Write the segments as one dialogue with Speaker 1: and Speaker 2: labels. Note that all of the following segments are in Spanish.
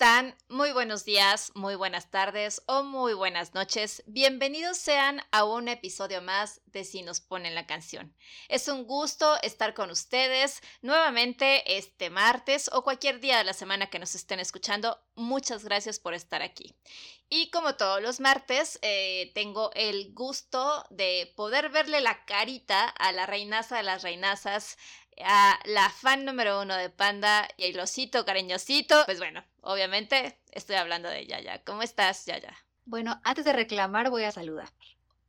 Speaker 1: Hola, ¿cómo están? Muy buenos días, muy buenas tardes o muy buenas noches. Bienvenidos sean a un episodio más de Si nos ponen la canción. Es un gusto estar con ustedes nuevamente este martes o cualquier día de la semana que nos estén escuchando. Muchas gracias por estar aquí. Y como todos los martes, eh, tengo el gusto de poder verle la carita a la reinaza de las reinazas, a la fan número uno de Panda y el osito cariñosito. Pues bueno, obviamente estoy hablando de Yaya. ¿Cómo estás, Yaya?
Speaker 2: Bueno, antes de reclamar voy a saludar.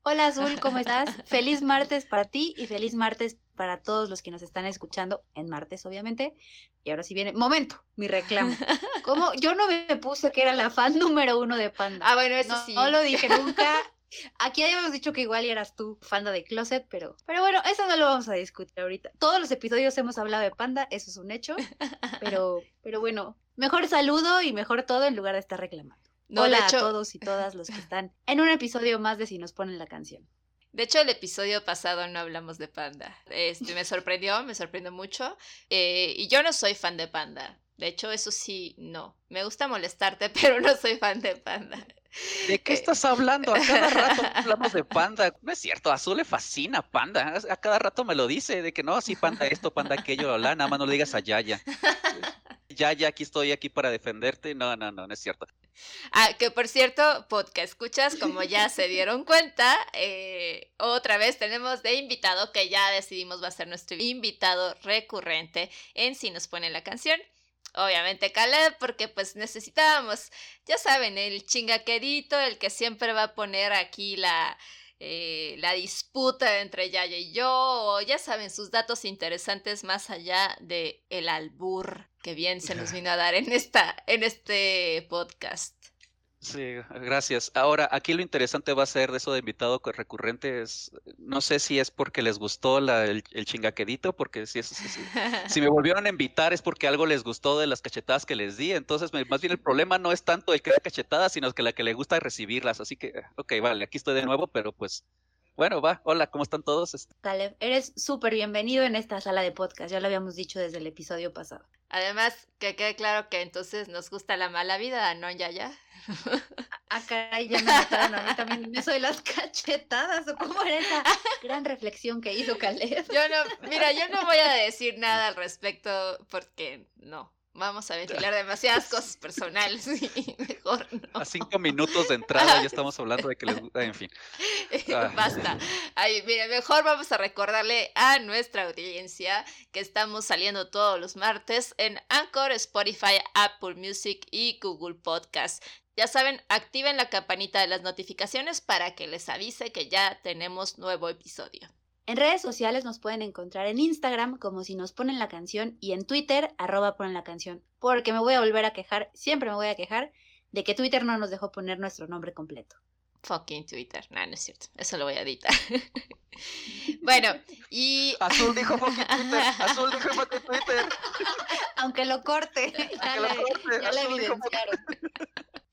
Speaker 2: Hola Azul, ¿cómo estás? feliz martes para ti y feliz martes para todos los que nos están escuchando en martes, obviamente. Y ahora sí viene, momento, mi reclamo. ¿Cómo? Yo no me puse que era la fan número uno de Panda.
Speaker 1: Ah, bueno, eso sí.
Speaker 2: No lo dije nunca. Aquí habíamos dicho que igual eras tú fanda de Closet, pero, pero bueno, eso no lo vamos a discutir ahorita. Todos los episodios hemos hablado de Panda, eso es un hecho, pero, pero bueno, mejor saludo y mejor todo en lugar de estar reclamando. Hola a todos y todas los que están en un episodio más de Si nos ponen la canción.
Speaker 1: De hecho, el episodio pasado no hablamos de Panda. Este, me sorprendió, me sorprendió mucho. Eh, y yo no soy fan de Panda. De hecho, eso sí, no. Me gusta molestarte, pero no soy fan de Panda.
Speaker 3: ¿De qué estás hablando? A cada rato hablamos de panda. No es cierto, a Azul le fascina panda. A cada rato me lo dice, de que no, sí, panda esto, panda aquello, nada más no le digas a Yaya. Yaya, aquí estoy aquí para defenderte. No, no, no, no es cierto.
Speaker 1: Ah, que por cierto, podcast escuchas, como ya se dieron cuenta, eh, otra vez tenemos de invitado que ya decidimos va a ser nuestro invitado recurrente en Si nos pone la canción obviamente Caleb, porque pues necesitábamos, ya saben, el chingaquerito, el que siempre va a poner aquí la, eh, la disputa entre Yaya y yo, o ya saben, sus datos interesantes más allá de el albur que bien se nos vino a dar en, esta, en este podcast.
Speaker 3: Sí, gracias. Ahora, aquí lo interesante va a ser de eso de invitado recurrente, es, no sé si es porque les gustó el, chingaquedito, porque si, si, me volvieron a invitar es porque algo les gustó de las cachetadas que les di, entonces más bien el problema no es tanto el que da cachetadas, sino que la que le gusta recibirlas, así que, ok, vale, aquí estoy de nuevo, pero pues bueno, va, hola, ¿cómo están todos? Este
Speaker 2: Caleb, eres súper bienvenido en esta sala de podcast, ya lo habíamos dicho desde el episodio pasado.
Speaker 1: Además, que quede claro que entonces nos gusta la mala vida, ¿no, Yaya?
Speaker 2: Ah, caray, ya me mataron a mí también. ¿Me soy las cachetadas o cómo era esa gran reflexión que hizo Caleb?
Speaker 1: Yo no, mira, yo no voy a decir nada al respecto porque no, vamos a ventilar demasiadas cosas personales y mejor no.
Speaker 3: A cinco minutos de entrada ya estamos hablando de que les gusta, en fin.
Speaker 1: Ah. Basta. Ay, mire, mejor vamos a recordarle a nuestra audiencia que estamos saliendo todos los martes en Anchor, Spotify, Apple Music y Google Podcast. Ya saben, activen la campanita de las notificaciones para que les avise que ya tenemos nuevo episodio.
Speaker 2: En redes sociales nos pueden encontrar en Instagram como si nos ponen la canción y en Twitter arroba ponen la canción. Porque me voy a volver a quejar, siempre me voy a quejar de que Twitter no nos dejó poner nuestro nombre completo.
Speaker 1: Fucking Twitter. No, no es cierto. Eso lo voy a editar. bueno, y.
Speaker 3: Azul dijo fucking Twitter. Azul dijo fucking Twitter.
Speaker 2: Aunque lo corte. Ya, le, corte. ya le evidenciaron.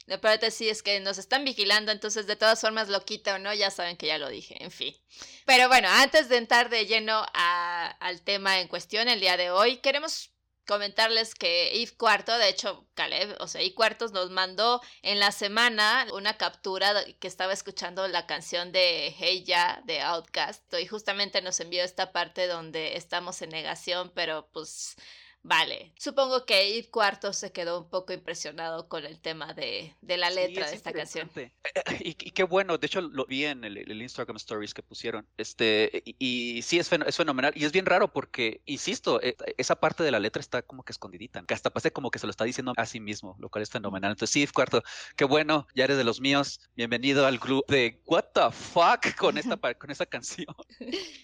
Speaker 1: Aparte, sí, es que nos están vigilando, entonces de todas formas lo quita o no, ya saben que ya lo dije, en fin. Pero bueno, antes de entrar de lleno al tema en cuestión el día de hoy, queremos comentarles que Yves Cuarto, de hecho Caleb, o sea, Yves Cuartos nos mandó en la semana una captura que estaba escuchando la canción de Hey Ya de Outcast y justamente nos envió esta parte donde estamos en negación, pero pues Vale, supongo que Id Cuarto se quedó un poco impresionado con el tema de, la letra de esta canción.
Speaker 3: Eh, y, qué bueno, de hecho lo vi en el, Instagram Stories que pusieron. Este, y, sí, es, es, fenomenal. Y es bien raro porque, insisto, eh, esa parte de la letra está como que escondidita, que hasta parece como que se lo está diciendo a sí mismo, lo cual es fenomenal. Entonces, sí, Cuarto, qué bueno, ya eres de los míos. Bienvenido al club de What the fuck con esta, con esta canción.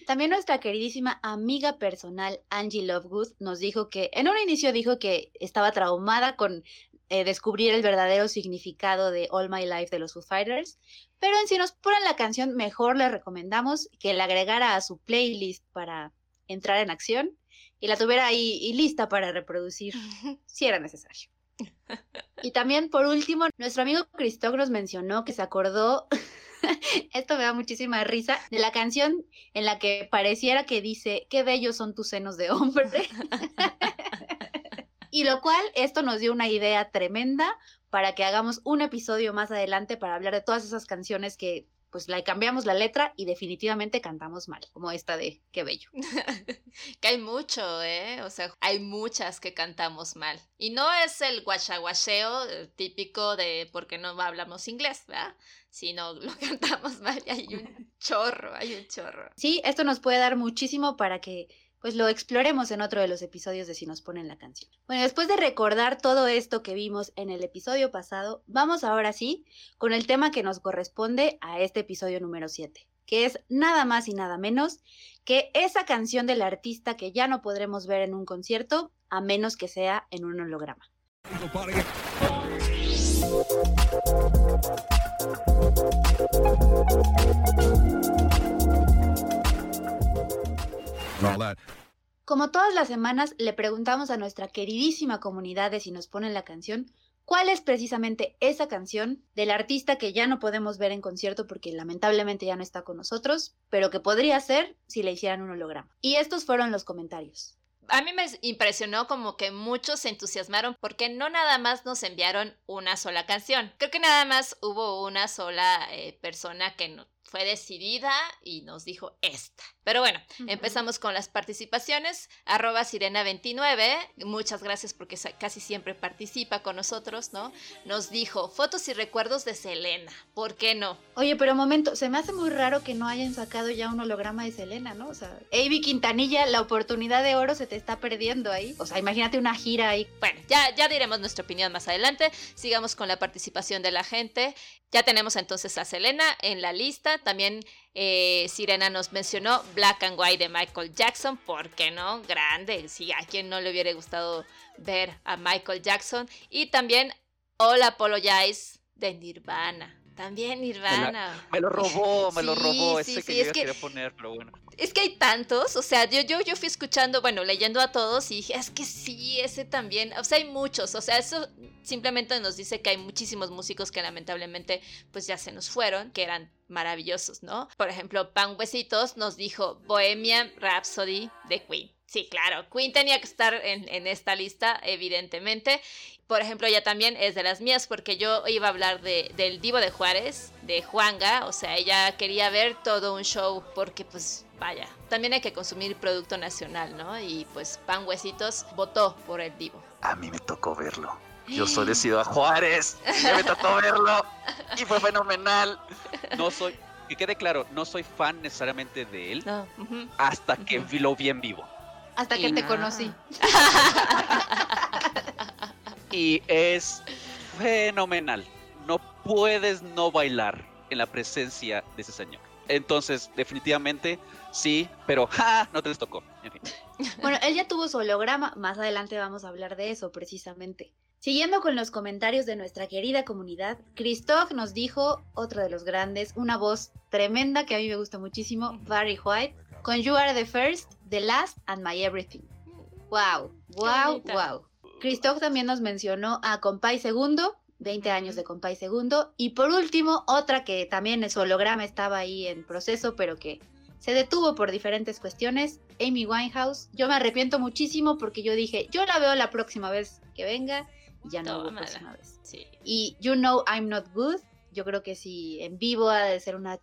Speaker 2: También nuestra queridísima amiga personal Angie Lovegood nos dijo que en un inicio dijo que estaba traumada con eh, descubrir el verdadero significado de All My Life de los Foo Fighters. Pero en si nos ponen la canción, mejor le recomendamos que la agregara a su playlist para entrar en acción y la tuviera ahí y lista para reproducir si era necesario. Y también, por último, nuestro amigo Cristóf nos mencionó que se acordó, esto me da muchísima risa, de la canción en la que pareciera que dice, qué bellos son tus senos de hombre. y lo cual, esto nos dio una idea tremenda para que hagamos un episodio más adelante para hablar de todas esas canciones que pues le cambiamos la letra y definitivamente cantamos mal, como esta de Qué bello.
Speaker 1: que hay mucho, ¿eh? O sea, hay muchas que cantamos mal. Y no es el guachaguacheo eh, típico de porque no hablamos inglés, ¿verdad? Sino lo cantamos mal y hay un chorro, hay un chorro.
Speaker 2: Sí, esto nos puede dar muchísimo para que pues lo exploremos en otro de los episodios de Si nos ponen la canción. Bueno, después de recordar todo esto que vimos en el episodio pasado, vamos ahora sí con el tema que nos corresponde a este episodio número 7, que es nada más y nada menos que esa canción del artista que ya no podremos ver en un concierto a menos que sea en un holograma. Como todas las semanas, le preguntamos a nuestra queridísima comunidad de si nos ponen la canción, cuál es precisamente esa canción del artista que ya no podemos ver en concierto porque lamentablemente ya no está con nosotros, pero que podría ser si le hicieran un holograma. Y estos fueron los comentarios.
Speaker 1: A mí me impresionó como que muchos se entusiasmaron porque no nada más nos enviaron una sola canción. Creo que nada más hubo una sola eh, persona que fue decidida y nos dijo esta. Pero bueno, empezamos con las participaciones. Arroba Sirena29, muchas gracias porque casi siempre participa con nosotros, ¿no? Nos dijo fotos y recuerdos de Selena. ¿Por qué no?
Speaker 2: Oye, pero un momento, se me hace muy raro que no hayan sacado ya un holograma de Selena, ¿no? O sea, Avi Quintanilla, la oportunidad de oro se te está perdiendo ahí. O sea, imagínate una gira ahí.
Speaker 1: Bueno, ya, ya diremos nuestra opinión más adelante. Sigamos con la participación de la gente. Ya tenemos entonces a Selena en la lista. También eh, Sirena nos mencionó Black and White de Michael Jackson. ¿Por qué no? Grande. Sí, a quien no le hubiera gustado ver a Michael Jackson. Y también All Apologize de Nirvana. También Nirvana.
Speaker 3: Me, lo robó, me lo robó. Ese que yo quería poner, pero bueno.
Speaker 1: Es que hay tantos, o sea, yo, yo, yo fui escuchando, bueno, leyendo a todos y dije, es que sí, ese también, o sea, hay muchos, o sea, eso simplemente nos dice que hay muchísimos músicos que lamentablemente pues ya se nos fueron, que eran maravillosos, ¿no? Por ejemplo, Pan Huesitos nos dijo Bohemian Rhapsody de Queen. Sí, claro, Queen tenía que estar en, en, esta lista, evidentemente. Por ejemplo, ella también es de las mías porque yo iba a hablar de, del Divo de Juárez, de Juanga, o sea, ella quería ver todo un show porque pues vaya, también hay que consumir producto nacional, ¿no? Y pues Pan Huesitos votó por el Divo.
Speaker 3: A mí me tocó verlo. Yo soy de Ciudad Juárez, ya me tocó verlo y fue fenomenal. No soy, que quede claro, no soy fan necesariamente de él hasta que lo vi en vivo.
Speaker 2: Hasta que te conocí.
Speaker 3: y es fenomenal. No puedes no bailar en la presencia de ese señor. Entonces, definitivamente sí, pero ¡ja! no te les tocó.
Speaker 2: Bueno, él ya tuvo su holograma, más adelante vamos a hablar de eso precisamente. Siguiendo con los comentarios de nuestra querida comunidad, Christoph nos dijo, otro de los grandes, una voz tremenda que a mí me gusta muchísimo, Barry White, con You Are the First, The Last and My Everything. Wow, wow, wow. Christoph también nos mencionó a Compay Segundo, 20 años de Compay Segundo. Y por último, otra que también en su holograma estaba ahí en proceso, pero que se detuvo por diferentes cuestiones, Amy Winehouse. Yo me arrepiento muchísimo porque yo dije, yo la veo la próxima vez que venga, y ya no hubo próxima vez. Y You Know I'm Not Good, yo creo que sí, en vivo ha de ser una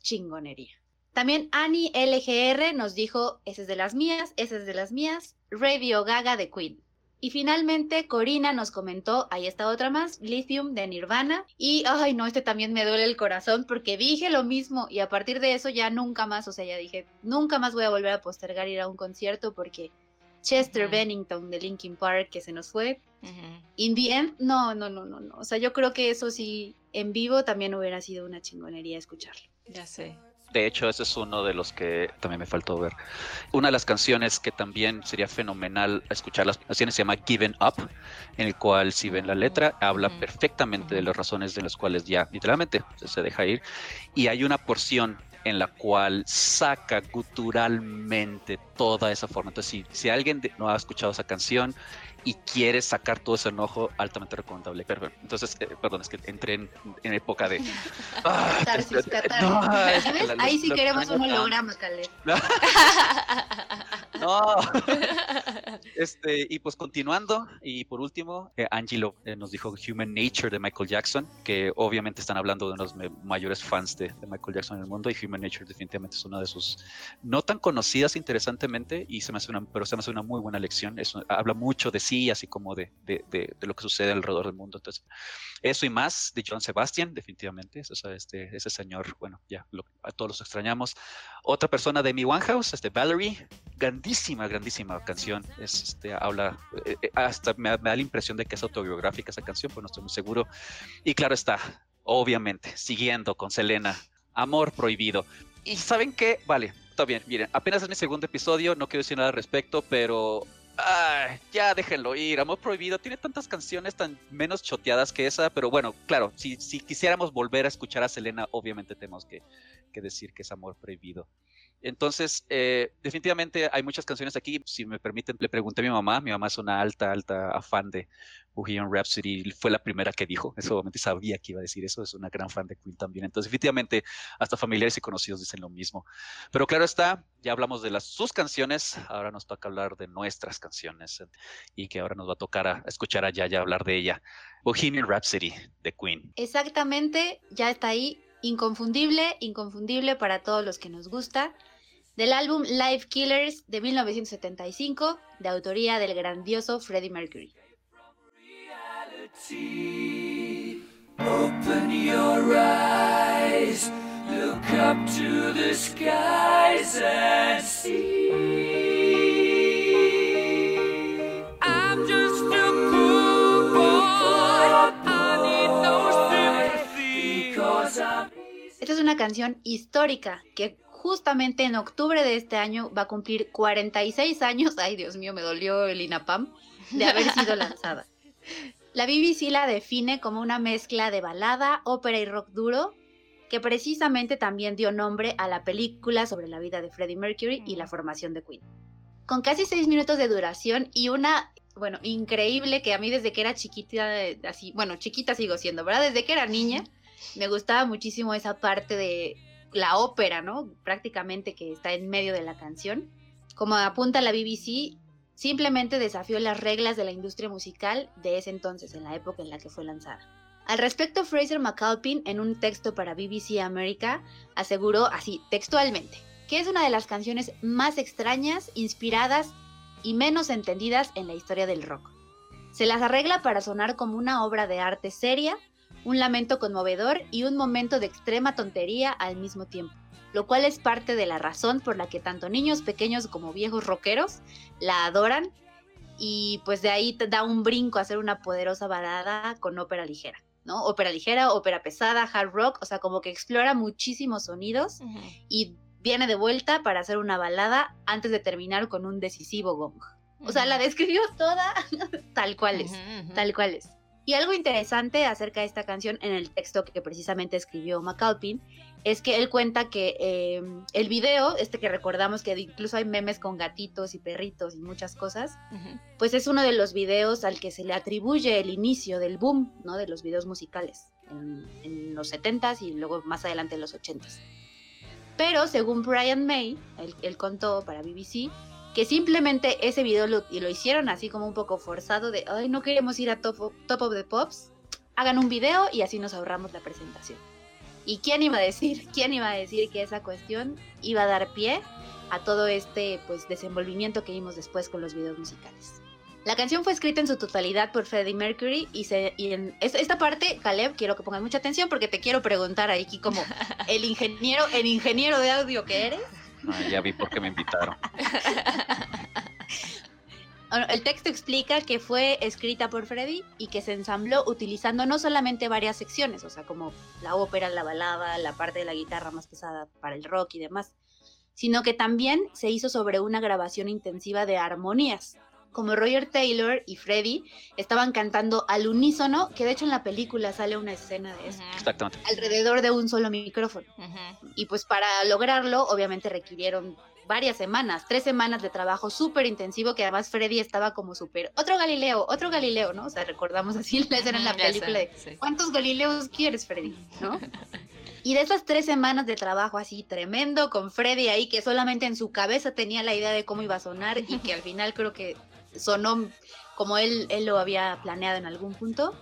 Speaker 2: chingonería. También Annie LGR nos dijo, esa es de las mías, esa es de las mías, Radio Gaga de Queen. Y finalmente Corina nos comentó, ahí está otra más, Lithium de Nirvana. Y, ay no, este también me duele el corazón porque dije lo mismo y a partir de eso ya nunca más, o sea, ya dije, nunca más voy a volver a postergar ir a un concierto porque Chester Bennington de Linkin Park que se nos fue. In the end, no, no, no, no, no. O sea, yo creo que eso sí, en vivo también hubiera sido una chingonería escucharlo.
Speaker 1: Ya sé.
Speaker 3: De hecho, ese es uno de los que también me faltó ver. Una de las canciones que también sería fenomenal escuchar las canciones se llama Given Up, en el cual si ven la letra habla perfectamente de las razones de las cuales ya literalmente se deja ir. Y hay una porción en la cual saca guturalmente toda esa forma. Entonces, si, si alguien no ha escuchado esa canción, y quieres sacar todo ese enojo, altamente recomendable. Pero, entonces, eh, perdón, es que entré en, época de...
Speaker 2: Ah, Ahí sí queremos un holograma, Caleb.
Speaker 3: no. este, y pues continuando, y por último, eh, Angelo eh, nos dijo Human Nature de Michael Jackson, que obviamente están hablando de unos mayores fans de, Michael Jackson en el mundo, y Human Nature definitivamente es una de sus no tan conocidas interesantemente, y se me hace una, pero se me hace una muy buena lección. Eso, habla mucho de sí así como de, de, de, lo que sucede alrededor del mundo. Entonces, eso y más de John Sebastian, definitivamente. este, ese señor, bueno, ya a todos los extrañamos. Otra persona de Mi One House, este Valerie, grandísima, grandísima canción. Es, este, habla, eh, eh, hasta me, da la impresión de que es autobiográfica esa canción, pero no estoy muy seguro. Y claro está, obviamente, siguiendo con Selena, Amor Prohibido. Y saben qué, vale, está bien, miren, apenas es mi segundo episodio, no quiero decir nada al respecto, pero Ay, ya déjenlo ir, Amor Prohibido tiene tantas canciones tan menos choteadas que esa, pero bueno, claro, si, si quisiéramos volver a escuchar a Selena, obviamente tenemos que, que decir que es Amor Prohibido. Entonces, eh, definitivamente hay muchas canciones aquí. Si me permiten, le pregunté a mi mamá. Mi mamá es una alta, alta afán de Bohemian Rhapsody. Fue la primera que dijo. Eso obviamente sabía que iba a decir eso. Es una gran fan de Queen también. Entonces, definitivamente, hasta familiares y conocidos dicen lo mismo. Pero claro está, ya hablamos de las, sus canciones. Ahora nos toca hablar de nuestras canciones. Y que ahora nos va a tocar a, escuchar a Yaya hablar de ella. Bohemian Rhapsody de Queen.
Speaker 2: Exactamente, ya está ahí inconfundible, inconfundible para todos los que nos gusta, del álbum Live Killers de 1975, de autoría del grandioso Freddie Mercury. Open your eyes, look up to the skies and see. Esta es una canción histórica que justamente en octubre de este año va a cumplir 46 años, ay Dios mío, me dolió el INAPAM, de haber sido lanzada. La BBC la define como una mezcla de balada, ópera y rock duro, que precisamente también dio nombre a la película sobre la vida de Freddie Mercury y la formación de Queen. Con casi seis minutos de duración y una, bueno, increíble que a mí desde que era chiquita, así, bueno, chiquita sigo siendo, ¿verdad? Desde que era niña, me gustaba muchísimo esa parte de la ópera, ¿no? Prácticamente que está en medio de la canción. Como apunta la BBC, simplemente desafió las reglas de la industria musical de ese entonces, en la época en la que fue lanzada. Al respecto, Fraser McAlpin, en un texto para BBC America, aseguró así, textualmente, que es una de las canciones más extrañas, inspiradas y menos entendidas en la historia del rock. Se las arregla para sonar como una obra de arte seria, un lamento conmovedor y un momento de extrema tontería al mismo tiempo, lo cual es parte de la razón por la que tanto niños pequeños como viejos rockeros la adoran y pues de ahí te da un brinco a hacer una poderosa balada con ópera ligera. ¿no? Ópera ligera, ópera pesada, hard rock, o sea, como que explora muchísimos sonidos y viene de vuelta para hacer una balada antes de terminar con un decisivo gong. O sea, la describió toda tal cual es, tal cual es. Y algo interesante acerca de esta canción en el texto que precisamente escribió McAlpin es que él cuenta que em, el video, este que recordamos que incluso hay memes con gatitos y perritos y muchas cosas, pues es uno de los videos al que se le atribuye el inicio del boom, ¿no? De los videos musicales en, los 70s y luego más adelante en los 80s. Pero según Brian May, él, él contó para BBC, que simplemente ese video lo, lo hicieron así como un poco forzado de, ay, no queremos ir a top of, top of the Pops, hagan un video y así nos ahorramos la presentación. ¿Y quién iba a decir, quién iba a decir que esa cuestión iba a dar pie a todo este pues desenvolvimiento que vimos después con los videos musicales? La canción fue escrita en su totalidad por Freddie Mercury y, se, y en esta parte, Caleb, quiero que pongas mucha atención porque te quiero preguntar ahí como el ingeniero, el ingeniero de audio que eres,
Speaker 3: ya vi por qué me invitaron.
Speaker 2: El texto explica que fue escrita por Freddy y que se ensambló utilizando no solamente varias secciones, o sea, como la ópera, la balada, la parte de la guitarra más pesada para el rock y demás, sino que también se hizo sobre una grabación intensiva de armonías. Como Roger Taylor y Freddy estaban cantando al unísono, que de hecho en la película sale una escena de eso.
Speaker 3: Exactamente.
Speaker 2: Alrededor de un solo micrófono. Y pues para lograrlo, obviamente requirieron varias semanas, tres semanas de trabajo súper intensivo, que además Freddy estaba como súper, otro Galileo, otro Galileo, ¿no? O sea, recordamos así la escena en la película de, ¿cuántos Galileos quieres, Freddy? ¿No? Y de esas tres semanas de trabajo así tremendo con Freddy ahí, que solamente en su cabeza tenía la idea de cómo iba a sonar y que al final creo que sonó como él, él lo había planeado en algún punto.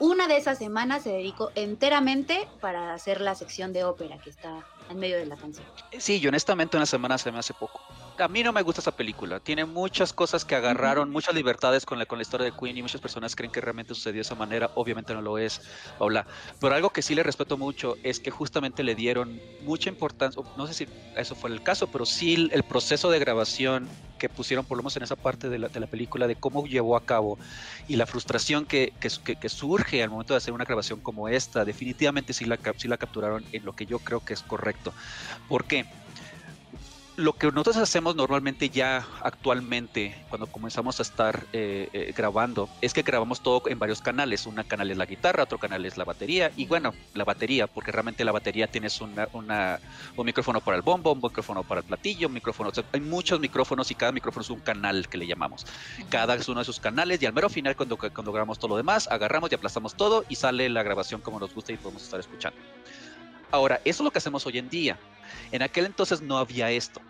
Speaker 2: una de esas semanas se dedicó enteramente para hacer la sección de ópera que está en medio de la canción.
Speaker 3: Sí, y honestamente una semana se me hace poco. A mí no me gusta esa película. Tiene muchas cosas que agarraron, muchas libertades con la, con la historia de Queen y muchas personas creen que realmente sucedió de esa manera. Obviamente no lo es, Paula. Pero algo que sí le respeto mucho es que justamente le dieron mucha importancia, no sé si eso fue el caso, pero sí el proceso de grabación que pusieron por lo menos en esa parte de la, de la película de cómo llevó a cabo y la frustración que, que, que, surge al momento de hacer una grabación como esta, definitivamente sí la, sí la capturaron en lo que yo creo que es correcto. ¿Por qué? Lo que nosotros hacemos normalmente ya actualmente, cuando comenzamos a estar eh, eh, grabando, es que grabamos todo en varios canales. Un canal es la guitarra, otro canal es la batería, y bueno, la batería, porque realmente la batería tienes una, un micrófono para el bombo, un micrófono para el platillo, un micrófono. hay muchos micrófonos y cada micrófono es un canal que le llamamos. Cada es uno de esos canales, y al mero final, cuando, cuando grabamos todo lo demás, agarramos y aplastamos todo y sale la grabación como nos gusta y podemos estar escuchando. Ahora, eso es lo que hacemos hoy en día. En aquel entonces no había esto.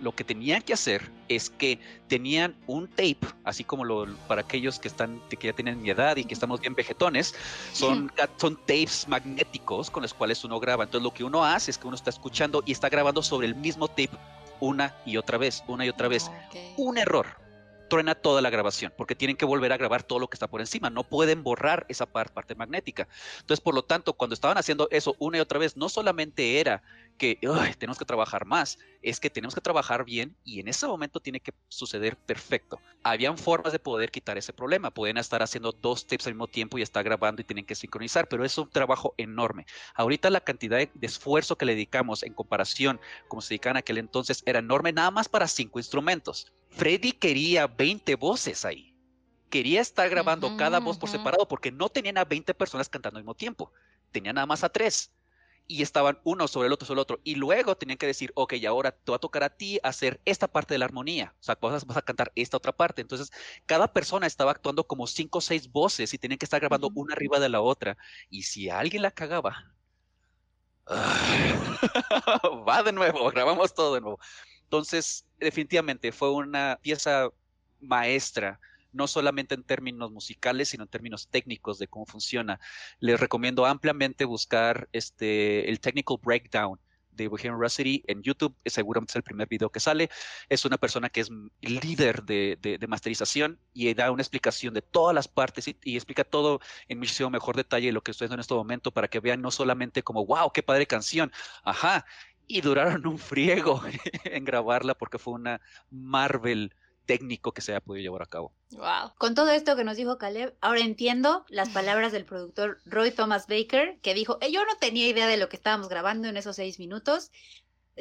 Speaker 3: Lo que tenían que hacer es que tenían un tape, así como lo, para aquellos que están que ya tienen mi edad y que estamos bien vegetones, son, son tapes magnéticos con los cuales uno graba. Entonces lo que uno hace es que uno está escuchando y está grabando sobre el mismo tape una y otra vez, una y otra vez. Un error truena toda la grabación, porque tienen que volver a grabar todo lo que está por encima, no pueden borrar esa parte magnética. Entonces, por lo tanto, cuando estaban haciendo eso una y otra vez, no solamente era que tenemos que trabajar más, es que tenemos que trabajar bien y en ese momento tiene que suceder perfecto. Habían formas de poder quitar ese problema, pueden estar haciendo dos tips al mismo tiempo y estar grabando y tienen que sincronizar, pero es un trabajo enorme. Ahorita la cantidad de, esfuerzo que le dedicamos en comparación como se dedicaban aquel entonces era enorme nada más para cinco instrumentos. Freddy quería 20 voces ahí. Quería estar grabando cada voz por separado porque no tenían a 20 personas cantando al mismo tiempo. Tenían nada más a tres y estaban uno sobre el otro sobre el otro. Y luego tenían que decir, ok, ahora te va a tocar a ti hacer esta parte de la armonía. O sea, vas, vas a cantar esta otra parte. Entonces, cada persona estaba actuando como cinco o seis voces y tenían que estar grabando una arriba de la otra. Y si alguien la cagaba, va de nuevo, grabamos todo de nuevo. Entonces, definitivamente fue una pieza maestra no solamente en términos musicales, sino en términos técnicos de cómo funciona. Les recomiendo ampliamente buscar este, el Technical Breakdown de Bohemian Rhapsody en YouTube, seguramente es el primer video que sale. Es una persona que es líder de, masterización y da una explicación de todas las partes y, explica todo en muchísimo mejor detalle lo que estoy haciendo en este momento para que vean no solamente como, wow, qué padre canción, ajá, y duraron un friego en grabarla porque fue una Marvel técnico que se haya podido llevar a cabo.
Speaker 2: Wow. Con todo esto que nos dijo Caleb, ahora entiendo las palabras del productor Roy Thomas Baker, que dijo, yo no tenía idea de lo que estábamos grabando en esos seis minutos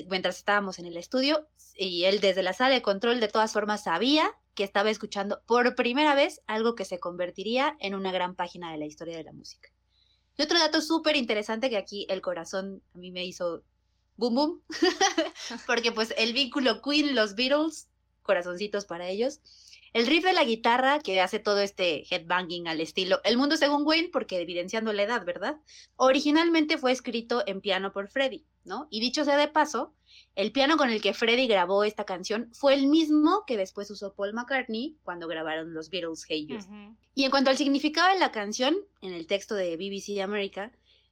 Speaker 2: mientras estábamos en el estudio y él desde la sala de control de todas formas sabía que estaba escuchando por primera vez algo que se convertiría en una gran página de la historia de la música. Y otro dato súper interesante que aquí el corazón a mí me hizo boom boom, porque pues el vínculo Queen, los Beatles, corazoncitos para ellos. El riff de la guitarra que hace todo este headbanging al estilo El Mundo según Wayne, porque evidenciando la edad, ¿verdad? Originalmente fue escrito en piano por Freddie, ¿no? Y dicho sea de paso, el piano con el que Freddie grabó esta canción fue el mismo que después usó Paul McCartney cuando grabaron los Beatles Hey Y en cuanto al significado de la canción, en el texto de BBC America,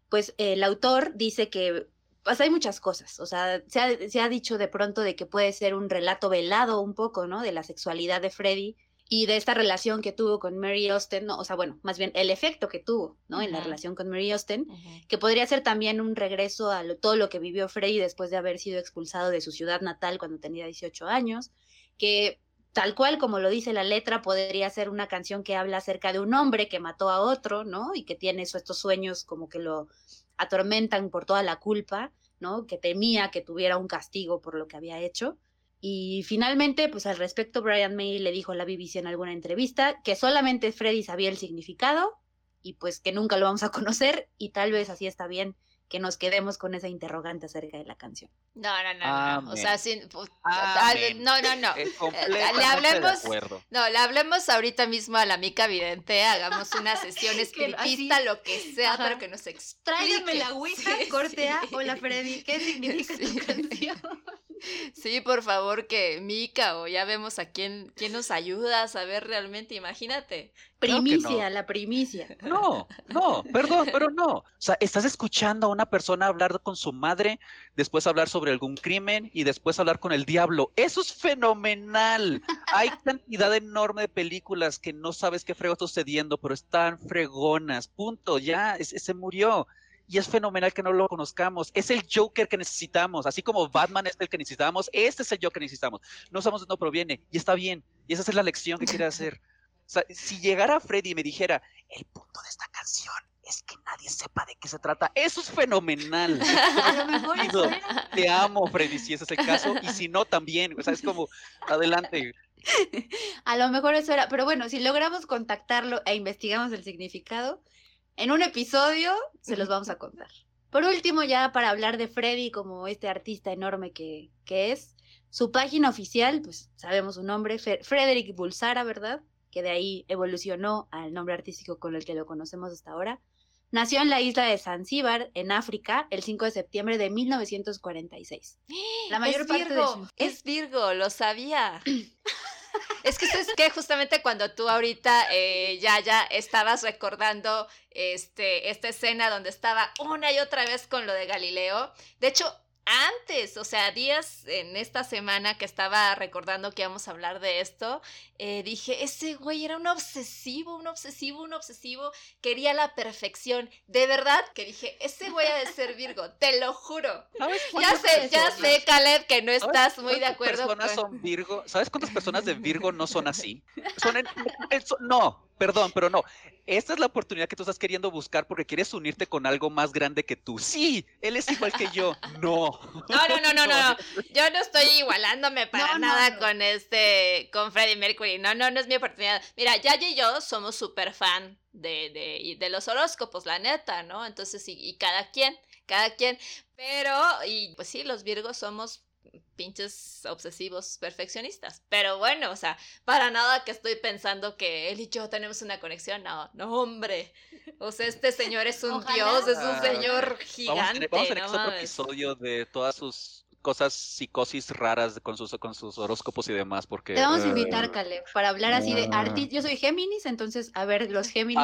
Speaker 2: pues el autor dice que pues hay muchas cosas, o sea, se ha, se ha, dicho de pronto de que puede ser un relato velado un poco, ¿no? De la sexualidad de Freddy y de esta relación que tuvo con Mary Austin, ¿no? o sea, bueno, más bien el efecto que tuvo, ¿no? En la relación con Mary Austin, que podría ser también un regreso a todo lo que vivió Freddy después de haber sido expulsado de su ciudad natal cuando tenía 18 años, que tal cual como lo dice la letra, podría ser una canción que habla acerca de un hombre que mató a otro, ¿no? Y que tiene estos sueños como que lo atormentan por toda la culpa, ¿no? Que temía que tuviera un castigo por lo que había hecho. Y finalmente, pues al respecto, Brian May le dijo a la BBC en alguna entrevista que solamente Freddy sabía el significado y pues que nunca lo vamos a conocer y tal vez así está bien que nos quedemos con esa interrogante acerca de la canción.
Speaker 1: No, no, no, no. O sea, sin, pues, no, no, no. Eh, le hablemos, no, le hablemos ahorita mismo a la mica vidente, hagamos una sesión espiritista, lo que sea, pero que nos explique.
Speaker 2: Tráigame la ouija, cortea. Hola Freddy, ¿qué significa tu canción?
Speaker 1: Sí, por favor, que Mica o ya vemos a quién, quién nos ayuda a saber realmente, imagínate.
Speaker 2: Primicia, la primicia.
Speaker 3: No, no, perdón, pero no. O sea, estás escuchando a una persona hablar con su madre, después hablar sobre algún crimen y después hablar con el diablo. Eso es fenomenal. Hay cantidad enorme de películas que no sabes qué frego está sucediendo, pero están fregonas. Punto, ya, se murió y es fenomenal que no lo conozcamos. Es el Joker que necesitamos, así como Batman es el que necesitamos, este es el Joker que necesitamos. No sabemos de dónde proviene y está bien. Y esa es la lección que quiere hacer. O sea, si llegara Freddy y me dijera, el punto de esta canción es que nadie sepa de qué se trata, eso es fenomenal. Te amo, Freddy, si ese es el caso, y si no, también. O sea, es como, adelante.
Speaker 2: A lo mejor eso era, pero bueno, si logramos contactarlo e investigamos el significado, en un episodio se los vamos a contar. Por último, ya para hablar de Freddy como este artista enorme que, que es, su página oficial, pues sabemos su nombre, Frederick Bulsara, ¿verdad? Que de ahí evolucionó al nombre artístico con el que lo conocemos hasta ahora. Nació en la isla de Zanzíbar, en África, el 5 de septiembre de 1946.
Speaker 1: La mayor es parte Virgo, Es Virgo, lo sabía. Es que es que justamente cuando tú ahorita eh, ya ya estabas recordando este esta escena donde estaba una y otra vez con lo de Galileo, de hecho antes, o sea, días en esta semana que estaba recordando que íbamos a hablar de esto, eh, dije, ese güey era un obsesivo, un obsesivo, un obsesivo, quería la perfección. De verdad que dije, ese güey ha de ser Virgo, te lo juro. Ya sé, ya sé, Caleb, que no estás muy de acuerdo.
Speaker 3: ¿Cuántas personas son Virgo? ¿Sabes cuántas personas de Virgo no son así? Son en, no, perdón, pero no. Esta es la oportunidad que tú estás queriendo buscar porque quieres unirte con algo más grande que tú. Sí, él es igual que yo. No.
Speaker 1: No, no, no, no, no. Yo no estoy igualándome para nada con este, con Freddie Mercury. No, no, no es mi oportunidad. Mira, Yaya y yo somos súper fan de, de, de, los horóscopos, la neta, ¿no? Entonces, y, y cada quien, cada quien. Pero, y pues sí, los Virgos somos pinches obsesivos perfeccionistas. Pero bueno, o sea, para nada que estoy pensando que él y yo tenemos una conexión. No, no, hombre. O sea, este señor es un dios, es un señor gigante.
Speaker 3: Vamos a tener, otro episodio de todas sus cosas psicosis raras con sus, con sus horóscopos y demás, porque...
Speaker 2: Te vamos a invitar, Caleb, para hablar así de ah. artistas. Yo soy Géminis, entonces, a ver, los Géminis,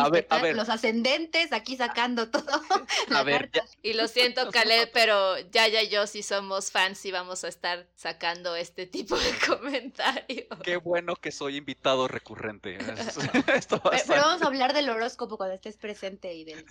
Speaker 2: los ascendentes, aquí sacando todo.
Speaker 3: A ver,
Speaker 1: Y lo siento, Caleb, pero ya, ya, yo sí somos fans y vamos a estar sacando este tipo de comentarios.
Speaker 3: Qué bueno que soy invitado recurrente.
Speaker 2: pero, vamos a hablar del horóscopo cuando estés presente y del...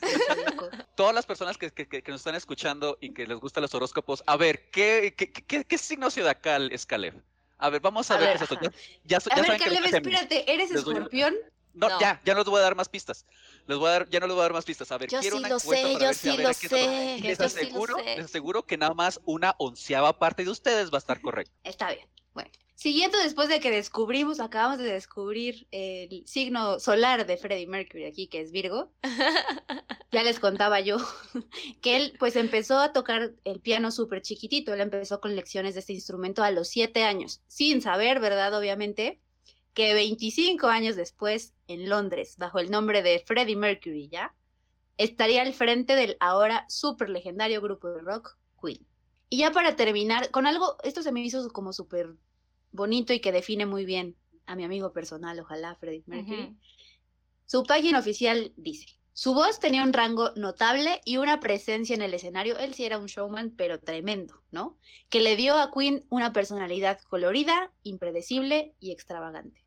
Speaker 3: Todas las personas que, que, que, nos están escuchando y que les gustan los horóscopos, a ver, ¿qué, ¿Qué, qué, signo zodiacal es Caleb? A ver, vamos a, ver, qué es esto.
Speaker 2: Ya, a ver, Caleb, espérate, ¿eres escorpión?
Speaker 3: No, ya, ya no les voy a dar más pistas. Les voy a dar, ya no les voy a dar más pistas. A ver,
Speaker 1: yo
Speaker 3: quiero
Speaker 1: sí
Speaker 3: una
Speaker 1: lo sé, yo sí lo sé.
Speaker 3: Les aseguro, les aseguro que nada más una onceava parte de ustedes va a estar correcta.
Speaker 2: Está bien. Bueno, siguiendo después de que descubrimos, acabamos de descubrir el signo solar de Freddie Mercury aquí, que es Virgo. ya les contaba yo que él pues empezó a tocar el piano súper chiquitito. Él empezó con lecciones de este instrumento a los siete años, sin saber, ¿verdad? Obviamente, que 25 años después, en Londres, bajo el nombre de Freddie Mercury, ¿ya? Estaría al frente del ahora súper legendario grupo de rock Queen. Y ya para terminar, con algo, esto se me hizo como súper bonito y que define muy bien a mi amigo personal, ojalá, Freddie Mercury. Su página oficial dice, su voz tenía un rango notable y una presencia en el escenario. Él sí era un showman, pero tremendo, ¿no? Que le dio a Queen una personalidad colorida, impredecible y extravagante.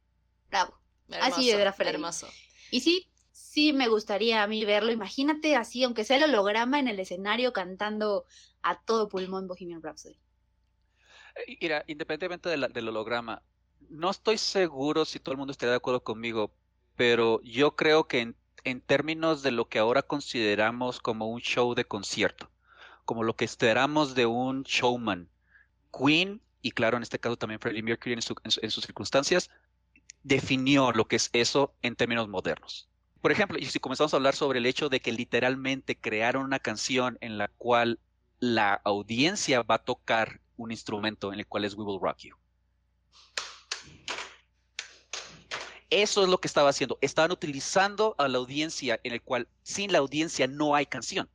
Speaker 2: Bravo. así era Freddie.
Speaker 1: Hermoso.
Speaker 2: Y sí, sí me gustaría a mí verlo. Imagínate así, aunque sea el holograma en el escenario cantando a todo pulmón Bohemian Rhapsody.
Speaker 3: Eh, mira, independientemente del holograma, no estoy seguro si todo el mundo estaría de acuerdo conmigo, pero yo creo que en, en términos de lo que ahora consideramos como un show de concierto, como lo que esperamos de un showman, Queen, y claro, en este caso también Freddie Mercury en, sus circunstancias, definió lo que es eso en términos modernos. Por ejemplo, y si comenzamos a hablar sobre el hecho de que literalmente crearon una canción en la cual la audiencia va a tocar un instrumento en el cual es We Will Rock You. Eso es lo que estaba haciendo. Estaban utilizando a la audiencia en el cual sin la audiencia no hay canción.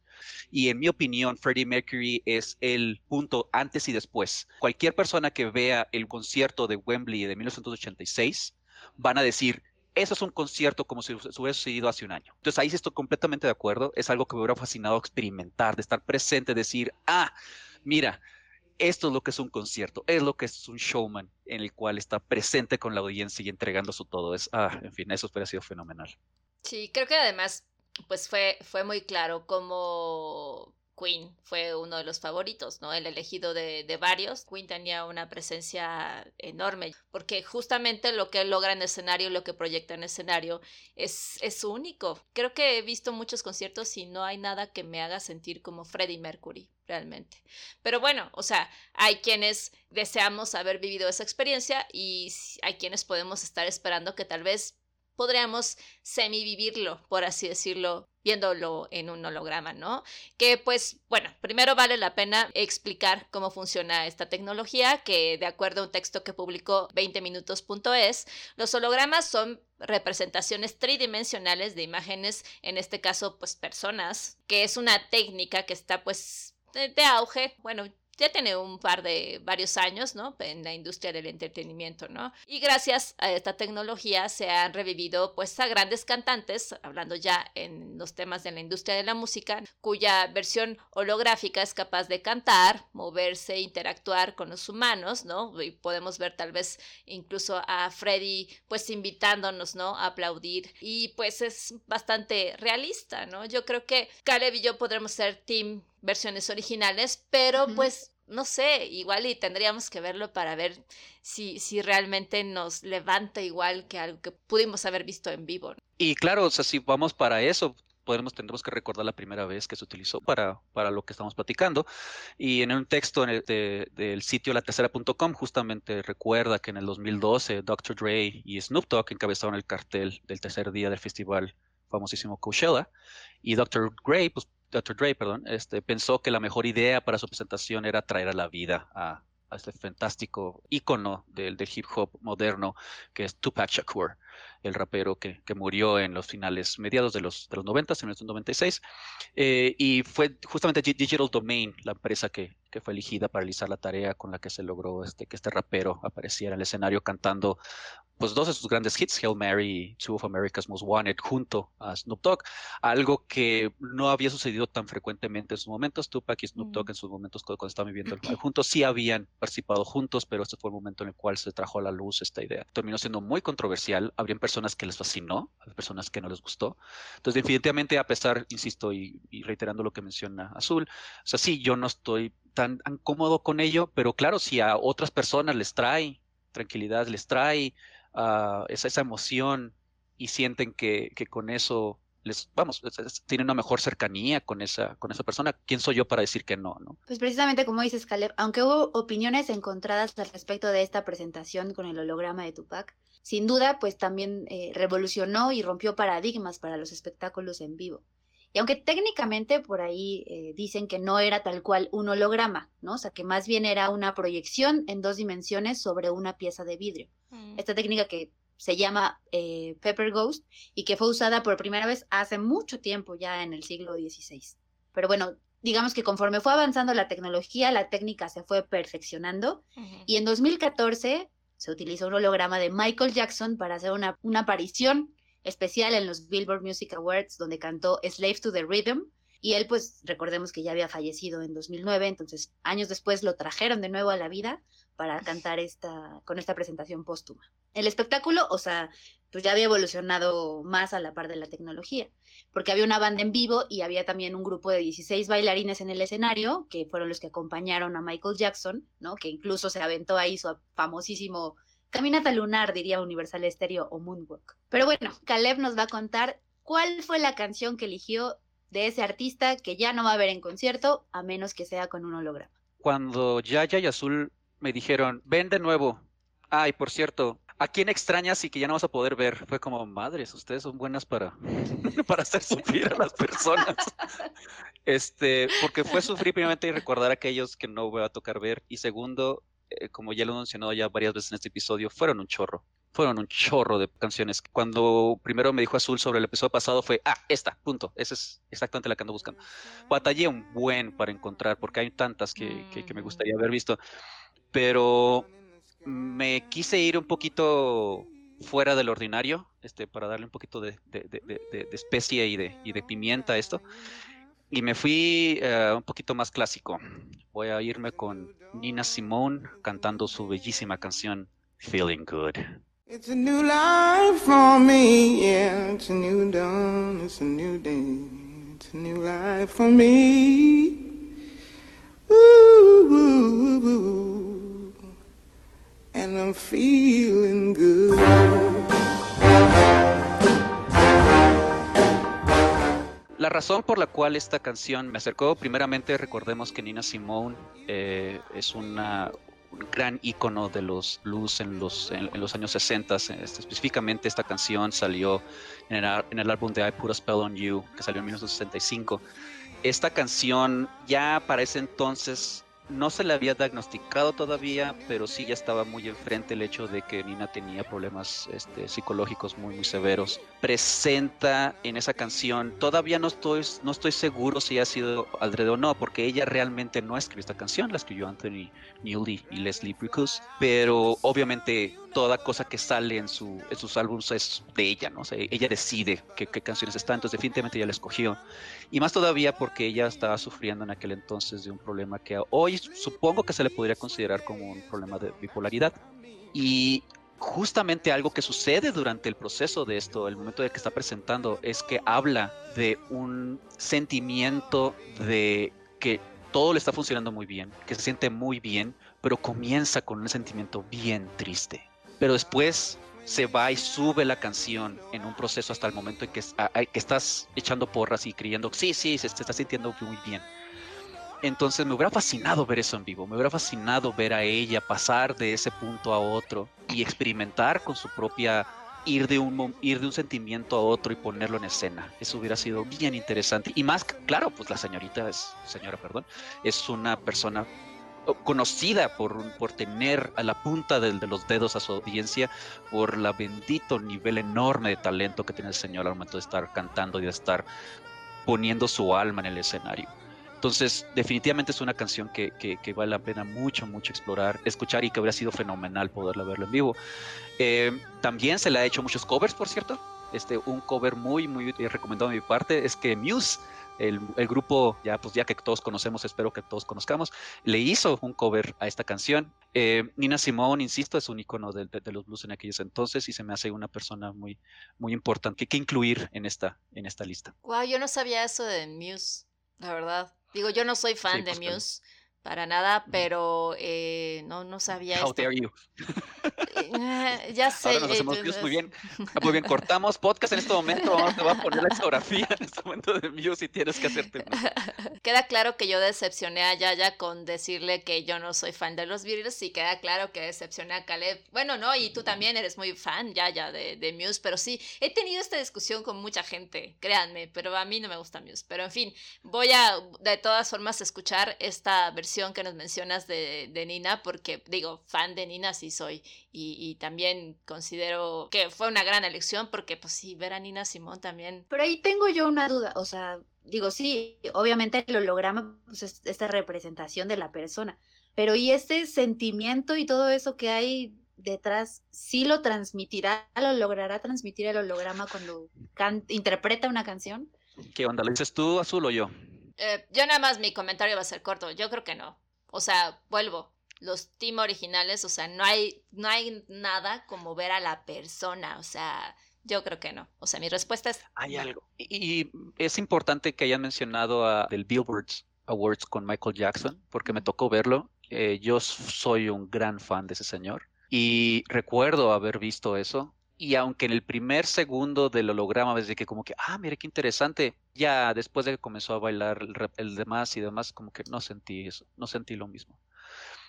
Speaker 3: Y en mi opinión, Freddie Mercury es el punto antes y después. Cualquier persona que vea el concierto de Wembley de 1986 van a decir, eso es un concierto como si hubiera sucedido hace un año. Entonces ahí sí estoy completamente de acuerdo. Es algo que me hubiera fascinado experimentar, de estar presente, decir, ah, mira, esto es lo que es un concierto, es lo que es un showman en el cual está presente con la audiencia y entregando su todo. Es, ah, en fin, eso hubiera sido fenomenal.
Speaker 1: Sí, creo que además pues fue, fue muy claro como Queen fue uno de los favoritos, ¿no? El elegido de, de, varios. Queen tenía una presencia enorme, porque justamente lo que logra en escenario, lo que proyecta en escenario, es, es único. Creo que he visto muchos conciertos y no hay nada que me haga sentir como Freddie Mercury, realmente. Pero bueno, o sea, hay quienes deseamos haber vivido esa experiencia y hay quienes podemos estar esperando que tal vez podríamos semi-vivirlo, por así decirlo, viéndolo en un holograma, ¿no? Que pues, bueno, primero vale la pena explicar cómo funciona esta tecnología, que de acuerdo a un texto que publicó 20minutos.es, los hologramas son representaciones tridimensionales de imágenes, en este caso, pues personas, que es una técnica que está pues de, auge, bueno, ya tiene un par de varios años, ¿no? En la industria del entretenimiento, ¿no? Y gracias a esta tecnología se han revivido, pues, a grandes cantantes, hablando ya en los temas de la industria de la música, cuya versión holográfica es capaz de cantar, moverse, interactuar con los humanos, ¿no? Y podemos ver tal vez incluso a Freddy, pues, invitándonos, ¿no? A aplaudir. Y pues es bastante realista, ¿no? Yo creo que Caleb y yo podremos ser team versiones originales, pero pues no sé, igual y tendríamos que verlo para ver si, si realmente nos levanta igual que algo que pudimos haber visto en vivo.
Speaker 3: Y claro, o sea, si vamos para eso, podemos, tendremos que recordar la primera vez que se utilizó para, para lo que estamos platicando. Y en un texto en del sitio latercera.com justamente recuerda que en el 2012 Dr. Dre y Snoop Dogg encabezaron el cartel del tercer día del festival famosísimo Coachella. Y Dr. Gray, pues Dr. Dre, perdón, este, pensó que la mejor idea para su presentación era traer a la vida a, este fantástico ícono del, del, hip hop moderno que es Tupac Shakur el rapero que, que, murió en los finales mediados de los, de los 90, en 1996. Eh, y fue justamente Digital Domain, la empresa que, que, fue elegida para realizar la tarea con la que se logró este, que este rapero apareciera en el escenario cantando pues dos de sus grandes hits, Hail Mary y Two of America's Most Wanted, junto a Snoop Dogg, algo que no había sucedido tan frecuentemente en sus momentos. Tupac y Snoop Dogg en sus momentos cuando, estaban viviendo juntos sí habían participado juntos, pero este fue el momento en el cual se trajo a la luz esta idea. Terminó siendo muy controversial, habrían personas que les fascinó, personas que no les gustó. Entonces, definitivamente, a pesar, insisto, y, reiterando lo que menciona Azul, o sea, sí, yo no estoy tan, cómodo con ello, pero claro, si a otras personas les trae tranquilidad, les trae uh, esa, esa, emoción y sienten que, que con eso les, vamos, tienen una mejor cercanía con esa, con esa persona. ¿Quién soy yo para decir que no, no?
Speaker 2: Pues precisamente como dices, Caleb, aunque hubo opiniones encontradas al respecto de esta presentación con el holograma de Tupac, sin duda, pues también eh, revolucionó y rompió paradigmas para los espectáculos en vivo. Y aunque técnicamente por ahí eh, dicen que no era tal cual un holograma, ¿no? O sea, que más bien era una proyección en dos dimensiones sobre una pieza de vidrio. Mm. Esta técnica que se llama eh, Pepper Ghost y que fue usada por primera vez hace mucho tiempo, ya en el siglo XVI. Pero bueno, digamos que conforme fue avanzando la tecnología, la técnica se fue perfeccionando y en 2014 se utilizó un holograma de Michael Jackson para hacer una, una aparición especial en los Billboard Music Awards donde cantó Slave to the Rhythm. Y él, pues, recordemos que ya había fallecido en 2009, entonces años después lo trajeron de nuevo a la vida para cantar esta, con esta presentación póstuma. El espectáculo, o sea, pues ya había evolucionado más a la par de la tecnología, porque había una banda en vivo y había también un grupo de 16 bailarines en el escenario, que fueron los que acompañaron a Michael Jackson, ¿no? Que incluso se aventó ahí su famosísimo Caminata lunar, diría Universal Stereo o Moonwalk. Pero bueno, Caleb nos va a contar cuál fue la canción que eligió de ese artista que ya no va a ver en concierto, a menos que sea con un holograma.
Speaker 3: Cuando Yaya y Azul me dijeron, ven de nuevo. Ay, por cierto, ¿a quién extrañas y que ya no vas a poder ver? Fue como, madres, ustedes son buenas para, para hacer sufrir a las personas. Este, porque fue sufrir primeramente y recordar a aquellos que no voy a tocar ver. Y segundo, eh, como ya lo he mencionado ya varias veces en este episodio, fueron un chorro. Fueron un chorro de canciones. Cuando primero me dijo Azul sobre el episodio pasado fue, ah, esta, punto. Esa es exactamente la que ando buscando. Batallé un buen para encontrar, porque hay tantas que, que, me gustaría haber visto. Pero me quise ir un poquito fuera del ordinario, este, para darle un poquito de, de, de, de especie y de, pimienta a esto. Y me fui uh, un poquito más clásico. Voy a irme con Nina Simone cantando su bellísima canción Feeling Good. It's a new life for me, yeah. It's a new dawn, it's a new day. It's a new life for me. Ooh, ooh, ooh, and I'm feeling good. La razón por la cual esta canción me acercó, primeramente recordemos que Nina Simone eh, es una, un gran ícono de los blues en los, en, los años 60. Este, específicamente esta canción salió en el, en el, álbum de I Put a Spell on You, que salió en 1965. Esta canción ya para ese entonces no se le había diagnosticado todavía, pero sí ya estaba muy enfrente el hecho de que Nina tenía problemas este, psicológicos muy, muy severos. Presenta en esa canción, todavía no estoy, no estoy seguro si ha sido alrededor o no, porque ella realmente no escribió esta canción, la escribió Anthony Newley y Leslie Bricus, pero obviamente toda cosa que sale en, su, en sus álbumes es de ella, ¿no? ella decide qué, canciones están, entonces definitivamente ella la escogió. Y más todavía porque ella estaba sufriendo en aquel entonces de un problema que hoy supongo que se le podría considerar como un problema de bipolaridad. Y justamente algo que sucede durante el proceso de esto, el momento de que está presentando, es que habla de un sentimiento de que todo le está funcionando muy bien, que se siente muy bien, pero comienza con un sentimiento bien triste. Pero después se va y sube la canción en un proceso hasta el momento en que, que estás echando porras y creyendo, sí, sí, se, está sintiendo muy bien. Entonces me hubiera fascinado ver eso en vivo, me hubiera fascinado ver a ella pasar de ese punto a otro y experimentar con su propia ir de un ir de un sentimiento a otro y ponerlo en escena. Eso hubiera sido bien interesante y más claro, pues la señorita es señora, perdón, es una persona conocida por, por tener a la punta de, los dedos a su audiencia, por la bendito nivel enorme de talento que tiene el señor al momento de estar cantando y de estar poniendo su alma en el escenario. Entonces, definitivamente es una canción que, que, vale la pena mucho, mucho explorar, escuchar y que habría sido fenomenal poderla verlo en vivo. Eh, también se le ha hecho muchos covers, por cierto. Este, un cover muy, muy recomendado de mi parte es que Muse el, grupo, ya pues ya que todos conocemos, espero que todos conozcamos, le hizo un cover a esta canción. Eh, Nina Simone, insisto, es un icono de, los blues en aquellos entonces y se me hace una persona muy, muy importante que, que incluir en esta, en esta lista.
Speaker 1: Wow, yo no sabía eso de Muse, la verdad. Digo, yo no soy fan de pues, Muse para nada, pero eh, no, no sabía.
Speaker 3: How dare you.
Speaker 1: Ya sé.
Speaker 3: Ahora nos hacemos views muy bien. Ah, muy bien, cortamos podcast en este momento. Vamos, te voy a poner la discografía en este momento de views y tienes que hacerte.
Speaker 1: Queda claro que yo decepcioné a Yaya con decirle que yo no soy fan de los Beatles y queda claro que decepcioné a Caleb. Bueno, no, y tú también eres muy fan, Yaya, de, de Muse, pero sí, he tenido esta discusión con mucha gente, créanme, pero a mí no me gusta Muse. Pero en fin, voy a de todas formas escuchar esta versión que nos mencionas de, de, Nina, porque digo, fan de Nina sí soy, y, y, también considero que fue una gran elección, porque pues sí, ver a Nina Simón también.
Speaker 2: Pero ahí tengo yo una duda, o sea, digo, sí, obviamente el holograma pues, es esta representación de la persona, pero ¿y este sentimiento y todo eso que hay detrás, sí lo transmitirá, lo logrará transmitir el holograma cuando interpreta una canción?
Speaker 3: ¿Qué onda? ¿Lo dices tú, Azul o yo?
Speaker 1: Eh, yo nada más mi comentario va a ser corto. Yo creo que no. O sea, vuelvo. Los team originales, o sea, no hay, no hay nada como ver a la persona. O sea, yo creo que no. O sea, mi respuesta es.
Speaker 3: Hay algo. Y, es importante que hayan mencionado a, del Billboard Awards con Michael Jackson, porque me tocó verlo. Eh, yo soy un gran fan de ese señor. Y recuerdo haber visto eso. Y aunque en el primer segundo del holograma, desde que como que, ah, mire qué interesante, ya después de que comenzó a bailar el, el demás y demás, como que no sentí eso, no sentí lo mismo.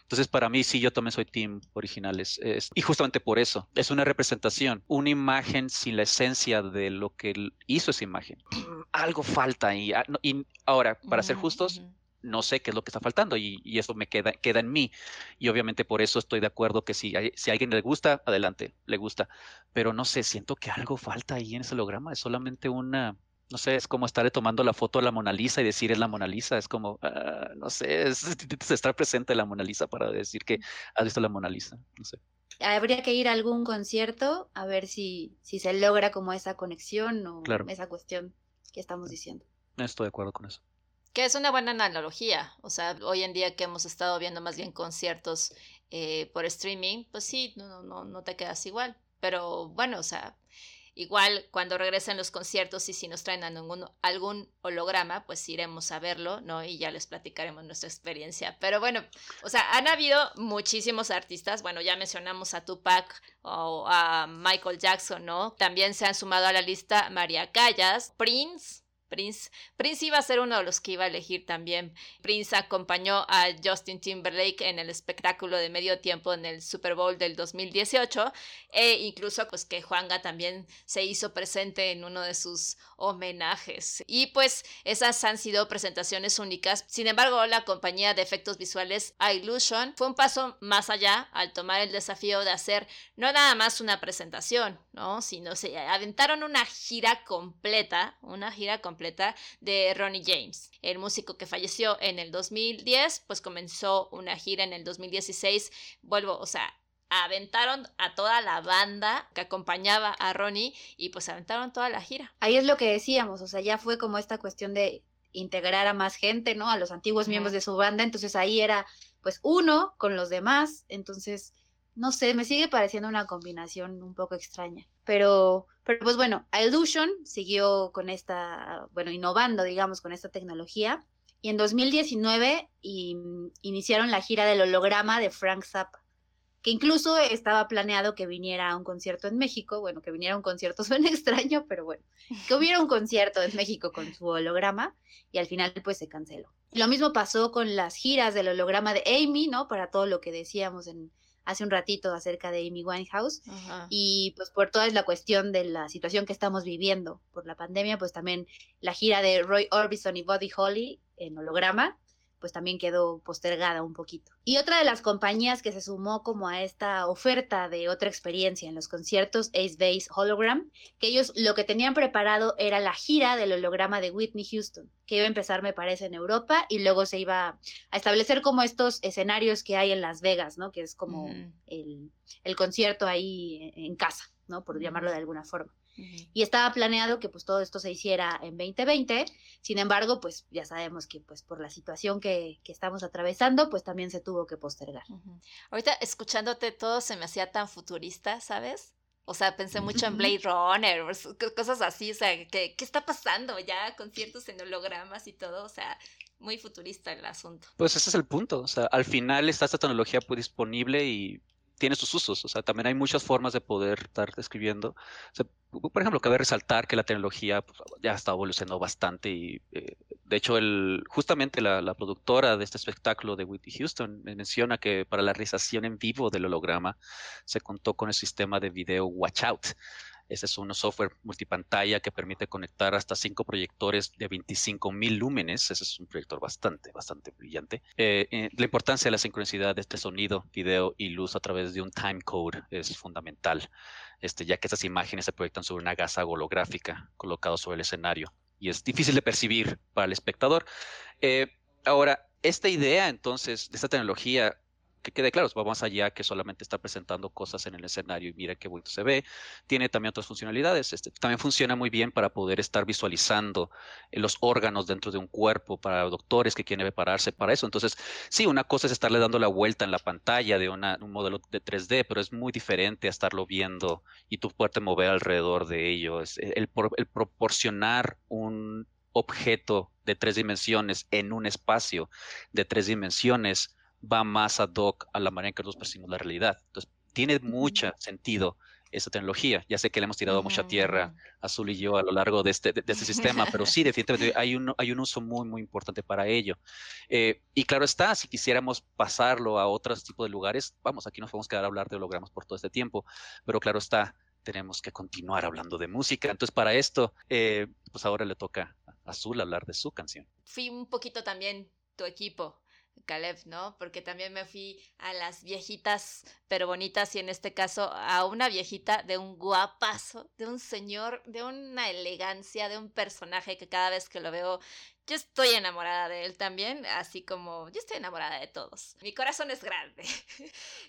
Speaker 3: Entonces, para mí, sí, yo también soy team originales. y justamente por eso, es una representación, una imagen sin la esencia de lo que hizo esa imagen. Algo falta ahí. Ah, y ahora, para ser justos, no sé qué es lo que está faltando y, eso me queda, queda en mí. Y obviamente por eso estoy de acuerdo que si, si a alguien le gusta, adelante, le gusta. Pero no sé, siento que algo falta ahí en ese holograma. Es solamente una, no sé, es como estarle tomando la foto a la Mona Lisa y decir es la Mona Lisa, es como, ah, no sé, es, estar presente la Mona Lisa para decir que has visto la Mona Lisa, no sé.
Speaker 2: Habría que ir a algún concierto a ver si, si se logra como esa conexión o esa cuestión que estamos diciendo.
Speaker 3: Estoy de acuerdo con eso.
Speaker 1: Que es una buena analogía, o sea, hoy en día que hemos estado viendo más bien conciertos eh, por streaming, pues sí, no, no, no te quedas igual, pero bueno, o sea, Igual cuando regresen los conciertos y si nos traen algún, holograma, pues iremos a verlo, ¿no? Y ya les platicaremos nuestra experiencia. Pero bueno, o sea, han habido muchísimos artistas, bueno, ya mencionamos a Tupac o a Michael Jackson, ¿no? También se han sumado a la lista María Callas, Prince, Prince. Iba a ser uno de los que iba a elegir también. Prince acompañó a Justin Timberlake en el espectáculo de medio tiempo en el Super Bowl del 2018 e incluso pues que Juanga también se hizo presente en uno de sus homenajes. Y pues esas han sido presentaciones únicas. Sin embargo, la compañía de efectos visuales Illusion fue un paso más allá al tomar el desafío de hacer no nada más una presentación, ¿no? Sino se aventaron una gira completa, una gira completa de Ronnie James. El músico que falleció en el 2010, pues comenzó una gira en el 2016. Vuelvo, o sea, aventaron a toda la banda que acompañaba a Ronnie y pues aventaron toda la gira.
Speaker 2: Ahí es lo que decíamos, o sea, ya fue como esta cuestión de integrar a más gente, ¿no? A los antiguos miembros de su banda, entonces ahí era pues uno con los demás, entonces no sé, me sigue pareciendo una combinación un poco extraña. Pero, pero pues bueno, Illusion siguió con esta, bueno, innovando, digamos, con esta tecnología. Y en 2019 iniciaron la gira del holograma de Frank Zappa, que incluso estaba planeado que viniera a un concierto en México. Bueno, que viniera a un concierto suena extraño, pero bueno, que hubiera un concierto en México con su holograma y al final pues se canceló. Lo mismo pasó con las giras del holograma de Amy, ¿no? Para todo lo que decíamos en, hace un ratito acerca de Amy Winehouse y pues por toda la cuestión de la situación que estamos viviendo por la pandemia, pues también la gira de Roy Orbison y Buddy Holly en holograma pues también quedó postergada un poquito. Y otra de las compañías que se sumó como a esta oferta de otra experiencia en los conciertos es Base Hologram, que ellos lo que tenían preparado era la gira del holograma de Whitney Houston, que iba a empezar me parece en Europa y luego se iba a establecer como estos escenarios que hay en Las Vegas, ¿no? Que es como el, el concierto ahí en casa, ¿no? Por llamarlo de alguna forma. Y estaba planeado que pues todo esto se hiciera en 2020, sin embargo, pues ya sabemos que pues por la situación que, que estamos atravesando, pues también se tuvo que postergar.
Speaker 1: Ahorita escuchándote todo se me hacía tan futurista, ¿sabes? O sea, pensé mucho en Blade Runner, cosas así, o sea, ¿qué, ¿qué está pasando ya? Conciertos en hologramas y todo, o sea, muy futurista el asunto.
Speaker 3: Pues ese es el punto, o sea, al final está esta tecnología pues, disponible y tiene sus usos, o sea, también hay muchas formas de poder estar escribiendo. por ejemplo, cabe resaltar que la tecnología pues, ya está evolucionando bastante y, eh, de hecho, justamente la, la, productora de este espectáculo de Whitney Houston menciona que para la realización en vivo del holograma se contó con el sistema de video Watch Out, ese es un software multipantalla que permite conectar hasta cinco proyectores de 25 mil lúmenes. Ese es un proyector bastante, bastante brillante. Eh, eh, la importancia de la sincronicidad de este sonido, video y luz a través de un timecode es fundamental, este, ya que estas imágenes se proyectan sobre una gasa holográfica colocada sobre el escenario y es difícil de percibir para el espectador. Eh, ahora, esta idea entonces de esta tecnología que quede claro, va más allá que solamente está presentando cosas en el escenario y mira qué bonito se ve. Tiene también otras funcionalidades. Este, también funciona muy bien para poder estar visualizando eh, los órganos dentro de un cuerpo para doctores que quieren prepararse para eso. Entonces, sí, una cosa es estarle dando la vuelta en la pantalla de un modelo de 3D, pero es muy diferente a estarlo viendo y tú poderte mover alrededor de ello. El proporcionar un objeto de tres dimensiones en un espacio de tres dimensiones va más ad hoc a la manera en que nosotros percibimos la realidad. Entonces, tiene mucho sentido esa tecnología. Ya sé que le hemos tirado mucha tierra, Azul y yo, a lo largo de este, de, este sistema, pero sí, definitivamente hay un, hay un uso muy, muy importante para ello. Eh, y claro está, si quisiéramos pasarlo a otros tipos de lugares, vamos, aquí nos podemos quedar a hablar de hologramas por todo este tiempo, pero claro está, tenemos que continuar hablando de música. Entonces, para esto, eh, pues ahora le toca a Azul hablar de su canción.
Speaker 1: Fui un poquito también tu equipo Caleb, ¿no? Porque también me fui a las viejitas, pero bonitas, y en este caso a una viejita de un guapazo, de un señor, de una elegancia, de un personaje que cada vez que lo veo yo estoy enamorada de él también, así como yo estoy enamorada de todos. Mi corazón es grande.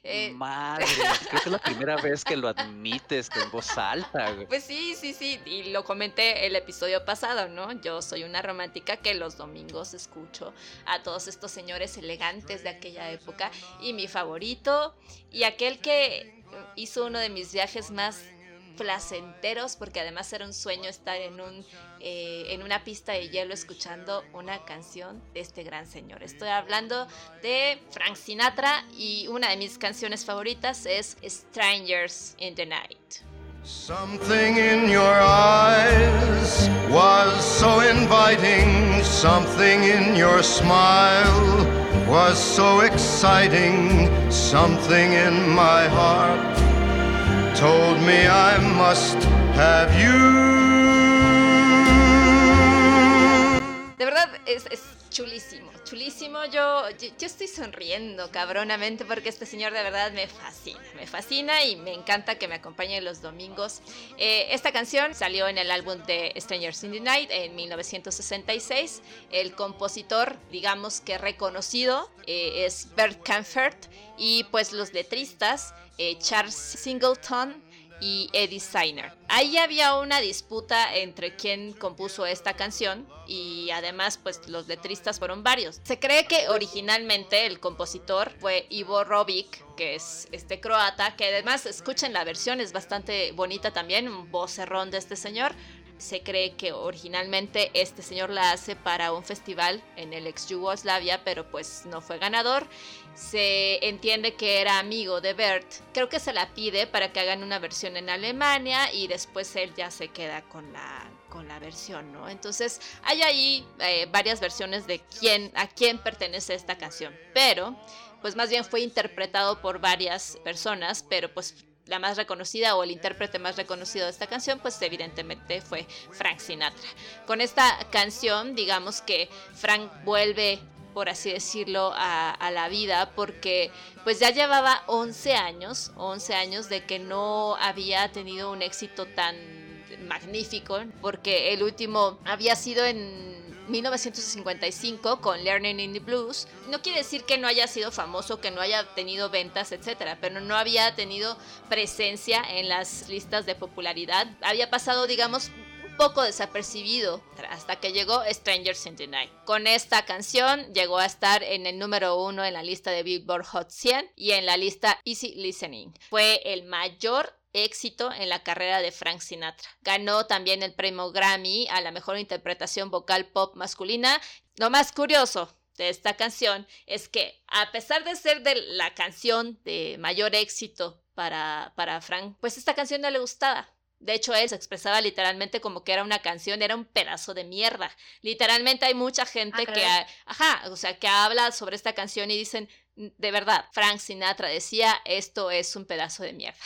Speaker 3: Eh, Madre, creo que es la primera vez que lo admites con voz alta.
Speaker 1: Pues sí, sí, sí, y lo comenté el episodio pasado, ¿no? Yo soy una romántica que los domingos escucho a todos estos señores elegantes de aquella época y mi favorito y aquel que hizo uno de mis viajes más placenteros porque además era un sueño estar eh, en una pista de hielo escuchando una canción de este gran señor. Estoy hablando de Frank Sinatra y una de mis canciones favoritas es Strangers in the Night. Something in your eyes was so inviting, something in your smile was so exciting, something in my heart told me I must have you. De verdad es, es chulísimo, chulísimo. Yo, yo, estoy sonriendo cabronamente porque este señor de verdad me fascina, me fascina y me encanta que me acompañe los domingos. Eh, esta canción salió en el álbum de Strangers in the Night en 1966. El compositor, digamos que reconocido, eh, es Bert Kaempfert y pues los letristas eh, Charles Singleton y Eddie Steiner. Ahí había una disputa entre quién compuso esta canción y además pues los letristas fueron varios. Se cree que originalmente el compositor fue Ivo Robic, que es este croata, que además escuchen la versión, es bastante bonita también, un vocerrón de este señor. Se cree que originalmente este señor la hace para un festival en el ex Yugoslavia, pero pues no fue ganador. Se entiende que era amigo de Bert. Creo que se la pide para que hagan una versión en Alemania y después él ya se queda con la, con la versión, ¿no? Entonces hay ahí eh, varias versiones de quién, a quién pertenece esta canción. Pero pues más bien fue interpretado por varias personas, pero pues la más reconocida o el intérprete más reconocido de esta canción, pues evidentemente fue Frank Sinatra. Con esta canción, digamos que Frank vuelve por así decirlo, a, la vida, porque pues ya llevaba 11 años, 11 años de que no había tenido un éxito tan magnífico, porque el último había sido en 1955 con Learning in the Blues. No quiere decir que no haya sido famoso, que no haya tenido ventas, etcétera, pero no había tenido presencia en las listas de popularidad. Había pasado, digamos, poco desapercibido hasta que llegó Strangers in the Night. Con esta canción llegó a estar en el número uno en la lista de Billboard Hot 100 y en la lista Easy Listening. Fue el mayor éxito en la carrera de Frank Sinatra. Ganó también el premio Grammy a la mejor interpretación vocal pop masculina. Lo más curioso de esta canción es que a pesar de ser de la canción de mayor éxito para, para Frank, pues esta canción no le gustaba. De hecho, él se expresaba literalmente como que era una canción, era un pedazo de mierda. Literalmente hay mucha gente ah, que, ajá, o sea, que habla sobre esta canción y dicen, de verdad, Frank Sinatra decía, esto es un pedazo de mierda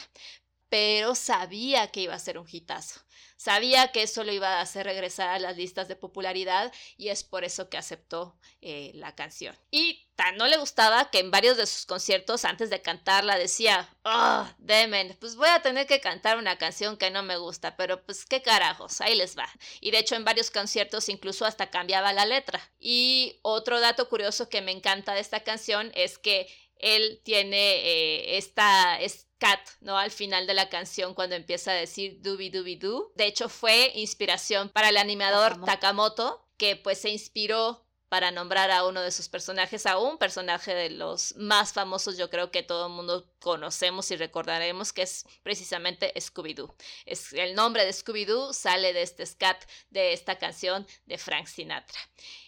Speaker 1: pero sabía que iba a ser un hitazo. Sabía que eso lo iba a hacer regresar a las listas de popularidad y es por eso que aceptó eh, la canción. Y tan no le gustaba que en varios de sus conciertos antes de cantarla decía, oh, demen, pues voy a tener que cantar una canción que no me gusta, pero pues qué carajos, ahí les va. Y de hecho en varios conciertos incluso hasta cambiaba la letra. Y otro dato curioso que me encanta de esta canción es que él tiene eh, esta, cat, ¿no? Al final de la canción cuando empieza a decir dubi dubi du. De hecho fue inspiración para el animador Takamoto, que pues se inspiró para nombrar a uno de sus personajes, a un personaje de los más famosos, yo creo que todo el mundo conocemos y recordaremos que es precisamente Scooby-Doo. Es, el nombre de Scooby-Doo sale de este scat de esta canción de Frank Sinatra.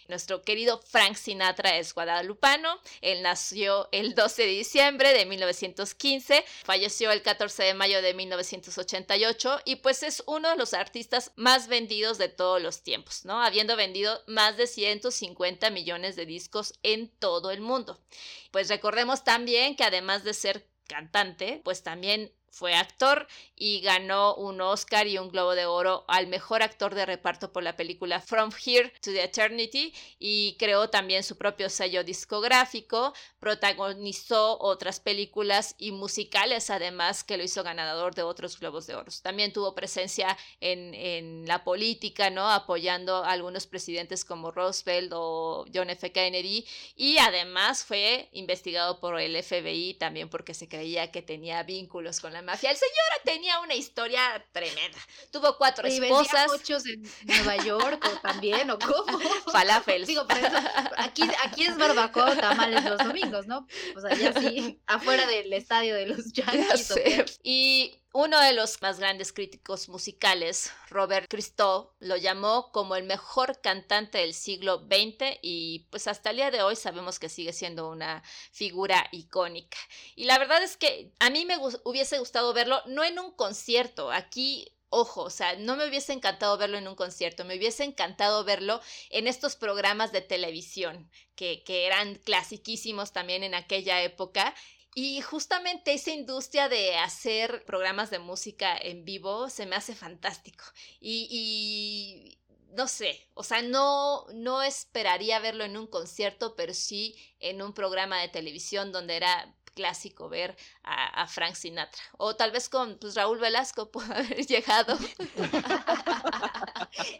Speaker 1: Nuestro querido Frank Sinatra es guadalupano. Él nació el 12 de diciembre de 1915, falleció el 14 de mayo de 1988 y pues es uno de los artistas más vendidos de todos los tiempos, ¿no? Habiendo vendido más de 150 millones de discos en todo el mundo. Pues recordemos también que además de ser cantante, pues también fue actor y ganó un Oscar y un Globo de Oro al mejor actor de reparto por la película From Here to the Eternity y creó también su propio sello discográfico, protagonizó otras películas y musicales además que lo hizo ganador de otros Globos de Oro. También tuvo presencia en, en la política, ¿no? Apoyando a algunos presidentes como Roosevelt o John F. Kennedy y además fue investigado por el FBI también porque se creía que tenía vínculos con la mafia. El señor tenía una historia tremenda. Tuvo cuatro
Speaker 2: Y
Speaker 1: esposas.
Speaker 2: vendía en Nueva York o también, ¿o cómo?
Speaker 1: Falafels.
Speaker 2: Digo, por eso, aquí, aquí es barbacoa tamales los domingos, ¿no? O sea, ya sí, afuera del estadio de los
Speaker 1: Ya
Speaker 2: Yankees.
Speaker 1: Y uno de los más grandes críticos musicales, Robert Christo, lo llamó como el mejor cantante del siglo XX y pues hasta el día de hoy sabemos que sigue siendo una figura icónica. Y la verdad es que a mí me hubiese gustado verlo no en un concierto, aquí Ojo, o sea, no me hubiese encantado verlo en un concierto, me hubiese encantado verlo en estos programas de televisión que, que eran clasiquísimos también en aquella época y justamente esa industria de hacer programas de música en vivo se me hace fantástico. Y, no sé, o sea, no, no esperaría verlo en un concierto, pero sí en un programa de televisión donde era clásico ver a, a Frank Sinatra. O tal vez con pues, Raúl Velasco pudo haber llegado.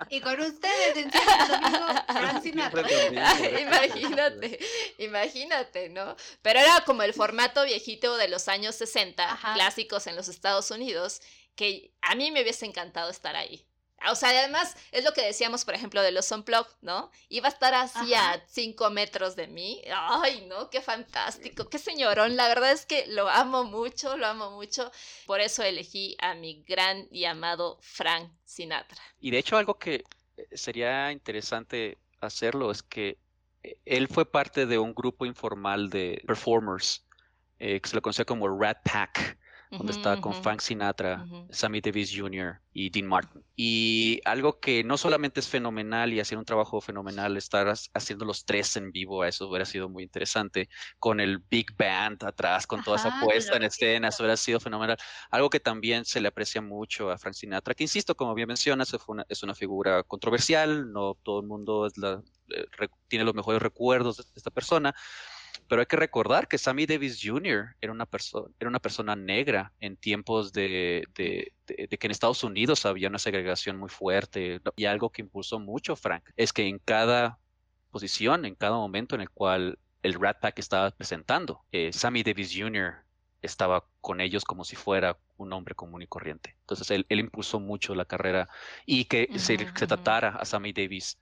Speaker 2: Y con ustedes, en domingo, Frank Sinatra.
Speaker 3: Mismo, ¿eh?
Speaker 1: imagínate, imagínate, ¿no? Pero era como el formato viejito de los años 60,
Speaker 2: Ajá.
Speaker 1: clásicos en los Estados Unidos, que a mí me hubiese encantado estar ahí. O sea, además es lo que decíamos, por ejemplo, de los Unplugged, ¿no? Iba a estar así
Speaker 2: Ajá.
Speaker 1: a cinco metros de mí. Ay, no, qué fantástico, qué señorón. La verdad es que lo amo mucho, lo amo mucho. Por eso elegí a mi gran y amado Frank Sinatra.
Speaker 3: Y de hecho algo que eh, sería interesante hacerlo es que eh, él fue parte de un grupo informal de performers eh, que se lo conocía como Rat Pack, donde
Speaker 1: Ujú,
Speaker 3: estaba con Frank Sinatra. Sammy Davis Jr. y Dean Martin. Y algo que no solamente es fenomenal y hacer un trabajo fenomenal, estar haciendo los tres en vivo, eso hubiera sido muy interesante, con el big band atrás, con toda esa
Speaker 2: Ajá,
Speaker 3: puesta en escena, eso hubiera sido fenomenal. Algo que también se le aprecia mucho a Frank Sinatra, que insisto, como bien mencionas, una- es una figura controversial, no todo el mundo es la- eh, tiene los mejores recuerdos de esta persona, pero hay que recordar que Sammy Davis Jr. era una, perso- era una persona negra en tiempos de, de- de- de que en Estados Unidos había una segregación muy fuerte y algo que impulsó mucho Frank es que en cada posición, en cada momento en el cual el Rat Pack estaba presentando, eh, Sammy Davis Jr. estaba con ellos como si fuera un hombre común y corriente. Entonces él, él impulsó mucho la carrera y que se, se tratara a Sammy Davis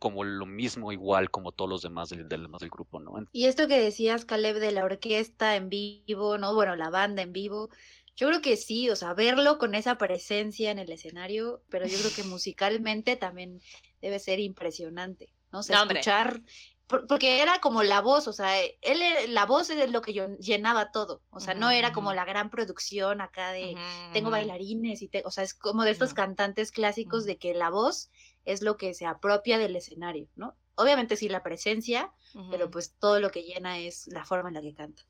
Speaker 3: como lo mismo, igual como todos los demás del, del, del grupo, ¿no?
Speaker 2: Y esto que decías, Caleb, de la orquesta en vivo, ¿no? Bueno, la banda en vivo. Yo creo que sí, o sea, verlo con esa presencia en el escenario, pero yo creo que musicalmente también debe ser impresionante, ¿no? O sea,
Speaker 1: No,
Speaker 2: escuchar, por- porque era como la voz, o sea, él, era- la voz es lo que yo llenaba todo, o sea, no era como
Speaker 1: ujú.
Speaker 2: la gran producción acá de, tengo bailarines y te, o sea, es como de estos
Speaker 1: Ujú.
Speaker 2: cantantes clásicos
Speaker 1: Ujú.
Speaker 2: de que la voz es lo que se apropia del escenario, ¿no? Obviamente sí la presencia, pero pues todo lo que llena es la forma en la que canta.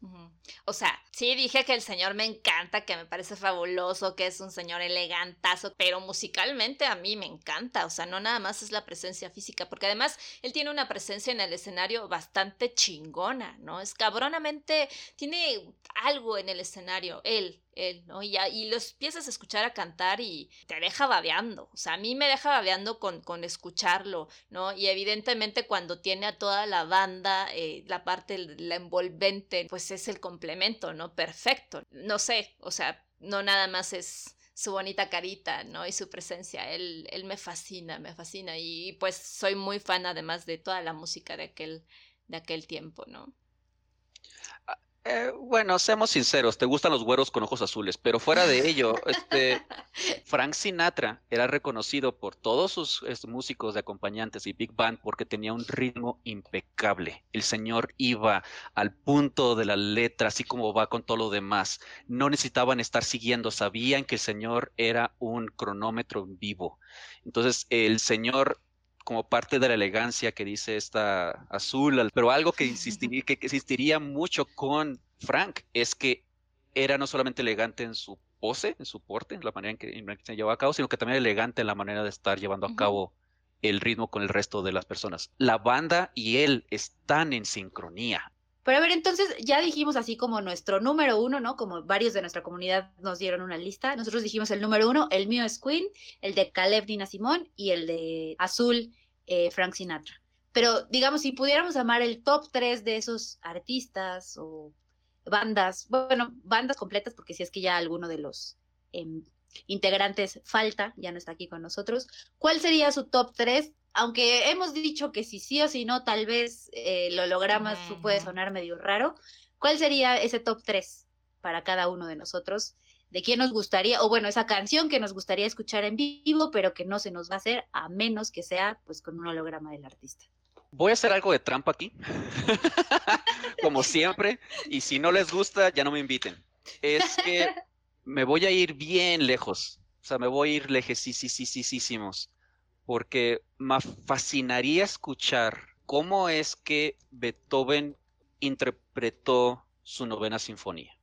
Speaker 1: O sea, sí dije que el señor me encanta, que me parece fabuloso, que es un señor elegantazo, pero musicalmente a mí me encanta, o sea, no nada más es la presencia física, porque además él tiene una presencia en el escenario bastante chingona, ¿no? Es cabronamente, tiene algo en el escenario, él, ¿no? Y, y los empiezas a escuchar a cantar y te deja babeando, o sea, a mí me deja babeando con, con escucharlo, ¿no? Y evidentemente cuando tiene a toda la banda, eh, la parte, la envolvente, pues es el complemento, ¿no? Perfecto. No sé, o sea, no nada más es su bonita carita, ¿no? Y su presencia, él, él me fascina, me fascina. Y pues soy muy fan además de toda la música de aquel, de aquel tiempo, ¿no?
Speaker 3: Eh, bueno, seamos sinceros, te gustan los güeros con ojos azules, pero fuera de ello, este, Frank Sinatra era reconocido por todos sus este, músicos de acompañantes y big band porque tenía un ritmo impecable. El señor iba al punto de la letra, así como va con todo lo demás. No necesitaban estar siguiendo, sabían que el señor era un cronómetro en vivo. Entonces, el señor como parte de la elegancia que dice esta azul, pero algo que insistiría, que existiría mucho con Frank es que era no solamente elegante en su pose, en su porte, en la manera en que, se llevaba a cabo, sino que también elegante en la manera de estar llevando a cabo el ritmo con el resto de las personas. La banda y él están en sincronía.
Speaker 2: Pero a ver, entonces ya dijimos así como nuestro número uno, ¿no? Como varios de nuestra comunidad nos dieron una lista. Nosotros dijimos el número uno, el mío es Queen, el de Caleb Nina Simón y el de Azul eh, Frank Sinatra. Pero digamos, si pudiéramos amar el top tres de esos artistas o bandas, bueno, bandas completas, porque si es que ya alguno de los em, integrantes falta, ya no está aquí con nosotros, ¿cuál sería su top tres aunque hemos dicho que si sí o si no, tal vez eh, el holograma puede sonar medio raro, ¿cuál sería ese top 3 para cada uno de nosotros? ¿De quién nos gustaría, o bueno, esa canción que nos gustaría escuchar en vivo, pero que no se nos va a hacer a menos que sea pues con un holograma del artista?
Speaker 3: Voy a hacer algo de trampa aquí, como siempre, y si no les gusta, ya no me inviten. Es que me voy a ir bien lejos, o sea, me voy a ir lejesísimos porque me fascinaría escuchar cómo es que Beethoven interpretó su novena sinfonía.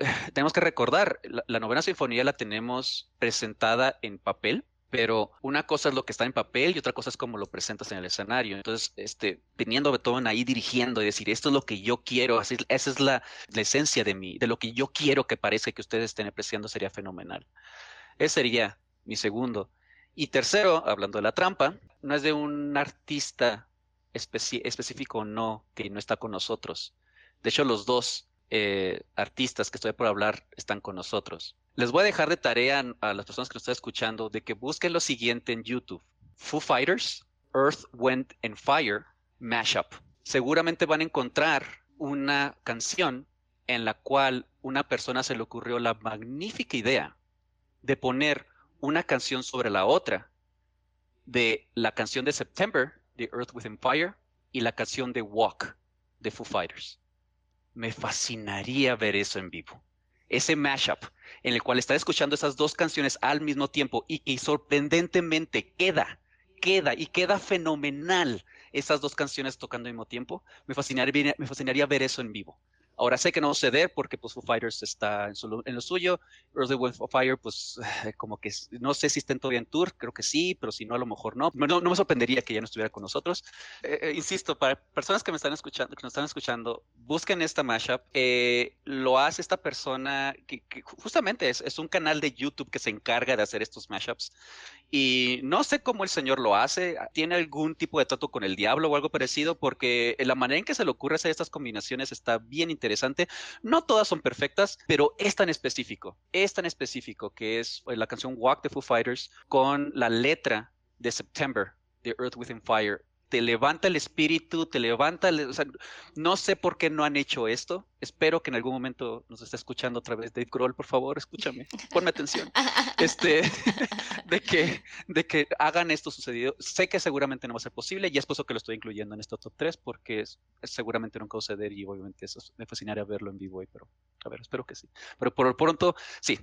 Speaker 3: Tenemos que recordar, la, novena sinfonía la tenemos presentada en papel, pero una cosa es lo que está en papel y otra cosa es cómo lo presentas en el escenario. Entonces, este, teniendo a Beethoven ahí dirigiendo y decir, esto es lo que yo quiero, así, esa es la, la, esencia de mí, de lo que yo quiero que parece que ustedes estén apreciando, sería fenomenal. Ese sería mi segundo. Y tercero, hablando de la trampa, no es de un artista específico no que no está con nosotros. De hecho, los dos eh, artistas que estoy por hablar están con nosotros. Les voy a dejar de tarea a las personas que nos están escuchando de que busquen lo siguiente en YouTube. Foo Fighters, Earth, Wind and Fire, Mashup. Seguramente van a encontrar una canción en la cual una persona se le ocurrió la magnífica idea de poner una canción sobre la otra de la canción de September de Earth Within Fire y la canción de Walk de Foo Fighters. Me fascinaría ver eso en vivo. Ese mashup en el cual está escuchando esas dos canciones al mismo tiempo y que sorprendentemente queda, queda y queda fenomenal esas dos canciones tocando al mismo tiempo. Me fascinaría, me fascinaría ver eso en vivo. Ahora sé que no va a ceder porque pues Fighters está en, lo suyo. Earth, Wind Fire, pues como que no sé si estén todavía en tour, creo que sí, pero si no, a lo mejor no. No, me sorprendería que ya no estuviera con nosotros. Eh, eh, insisto, para personas que me están escuchando, que nos están escuchando, busquen esta mashup. Eh, lo hace esta persona que, justamente es, un canal de YouTube que se encarga de hacer estos mashups. Y no sé cómo el señor lo hace. Tiene algún tipo de trato con el diablo o algo parecido, porque la manera en que se le ocurre hacer estas combinaciones está bien interesante. No todas son perfectas, pero es tan específico, es tan específico que es eh, la canción Walk the Foo Fighters con la letra de September de Earth Within Fire te levanta el espíritu, te levanta, o sea, no sé por qué no han hecho esto. Espero que en algún momento nos esté escuchando otra vez Dave Grohl, por favor, escúchame, ponme atención. Este, de que, de que hagan esto sucedido. Sé que seguramente no va a ser posible y es por eso que lo estoy incluyendo en este top 3 porque es, seguramente nunca va a suceder y obviamente eso me fascinaría verlo en vivo, pero a ver, espero que sí. Pero por pronto, sí,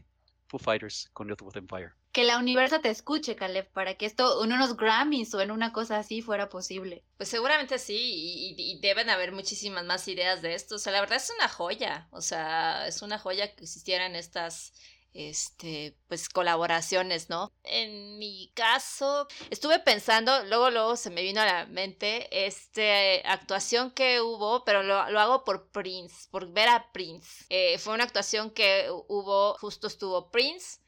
Speaker 3: Foo Fighters con Youth with Empire.
Speaker 2: Que la universa te escuche, Caleb, para que esto en unos Grammys o en una cosa así fuera posible.
Speaker 1: Pues seguramente sí, y, y, deben haber muchísimas más ideas de esto. O sea, la verdad es una joya. O sea, es una joya que existieran estas este, pues colaboraciones, ¿no? En mi caso, estuve pensando, luego, luego se me vino a la mente este actuación que hubo, pero lo, hago por Prince, por ver a Prince. Eh, fue una actuación que hubo, justo estuvo Prince,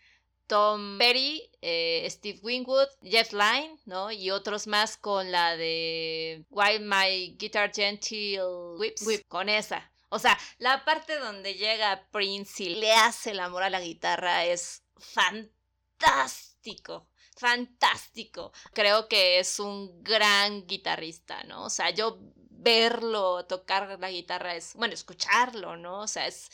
Speaker 1: Tom Petty, eh, Steve Wingwood, Jeff Lynne, ¿no? Y otros más con la de Why My Guitar Gentle Whips, con esa. O sea, la parte donde llega Prince y le hace el amor a la guitarra es fantástico fantástico. Creo que es un gran guitarrista, ¿no? O sea, yo verlo tocar la guitarra es, bueno, escucharlo, ¿no? O sea, es,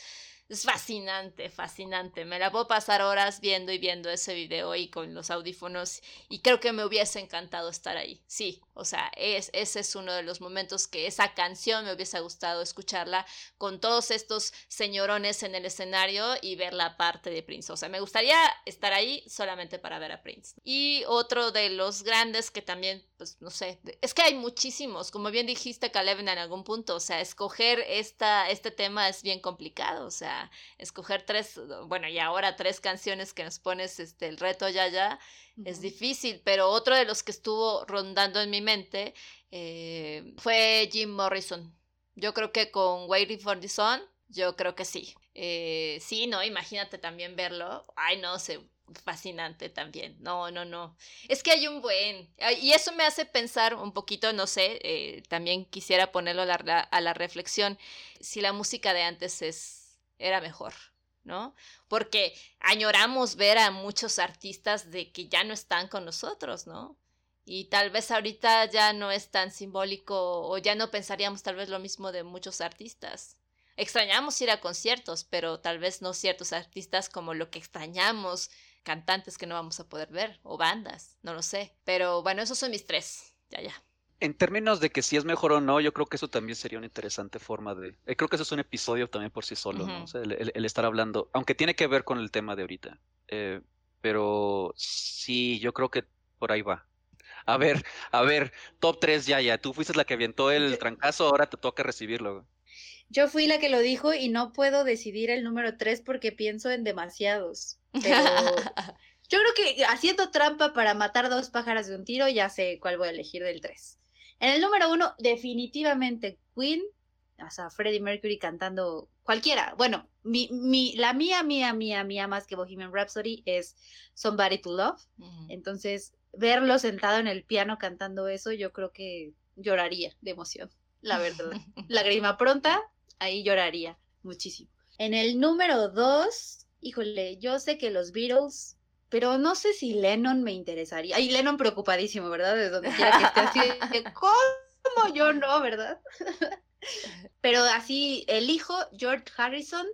Speaker 1: es fascinante, fascinante. Me la puedo pasar horas viendo y viendo ese video y con los audífonos y creo que me hubiese encantado estar ahí. Sí, o sea, es, ese es uno de los momentos que esa canción me hubiese gustado escucharla con todos estos señorones en el escenario y ver la parte de Prince. O sea, me gustaría estar ahí solamente para ver a Prince. Y otro de los grandes que también, pues no sé, es que hay muchísimos, como bien dijiste Caleb en algún punto, o sea, escoger esta, este tema es bien complicado, o sea, escoger tres, bueno, y ahora tres canciones que nos pones este, el reto ya ya, es difícil, pero otro de los que estuvo rondando en mi mente eh, fue Jim Morrison. Yo creo que con Waiting for the Sun, yo creo que sí. Eh, sí, no, imagínate también verlo. Ay, no sé, fascinante también. No, no, no. Es que hay un buen. Y eso me hace pensar un poquito, no sé, eh, también quisiera ponerlo a la, a la reflexión, si la música de antes es era mejor, ¿no? Porque añoramos ver a muchos artistas de que ya no están con nosotros, ¿no? Y tal vez ahorita ya no es tan simbólico o ya no pensaríamos tal vez lo mismo de muchos artistas. Extrañamos ir a conciertos, pero tal vez no ciertos artistas como lo que extrañamos, cantantes que no vamos a poder ver o bandas, no lo sé. Pero bueno, esos son mis tres. Ya, ya.
Speaker 3: En términos de que si es mejor o no, yo creo que eso también sería una interesante forma de... Eh, creo que eso es un episodio también por sí solo, ¿no? el, estar hablando, aunque tiene que ver con el tema de ahorita. Eh, pero sí, yo creo que por ahí va. A ver, a ver, top 3 ya, ya. Tú fuiste la que avientó el trancazo, ahora te toca recibirlo.
Speaker 2: Yo fui la que lo dijo y no puedo decidir el número 3 porque pienso en demasiados. Pero yo creo que haciendo trampa para matar dos pájaros de un tiro, ya sé cuál voy a elegir del 3. En el número uno, definitivamente Queen, o sea, Freddie Mercury cantando cualquiera. Bueno, mi, mi, la mía, mía, mía, mía, más que Bohemian Rhapsody es Somebody to Love. Entonces, verlo sentado en el piano cantando eso, yo creo que lloraría de emoción, la verdad. la grima pronta, ahí lloraría muchísimo. En el número dos, híjole, yo sé que los Beatles pero no sé si Lennon me interesaría. Ay, Lennon preocupadísimo, ¿verdad? De donde quiera que esté así. ¿Cómo yo no, verdad? Pero así, elijo George Harrison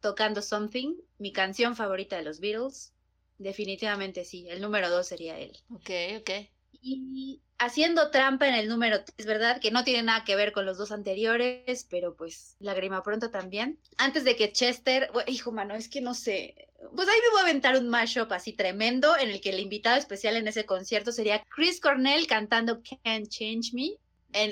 Speaker 2: tocando Something, mi canción favorita de los Beatles. Definitivamente sí, el número dos sería él.
Speaker 1: Ok, ok.
Speaker 2: Y haciendo trampa en el número es ¿verdad? Que no tiene nada que ver con los dos anteriores, pero pues lágrima pronto también. Antes de que Chester, hijo mano, es que no sé, pues ahí me voy a aventar un mashup así tremendo en el que el invitado especial en ese concierto sería Chris Cornell cantando Can't Change Me.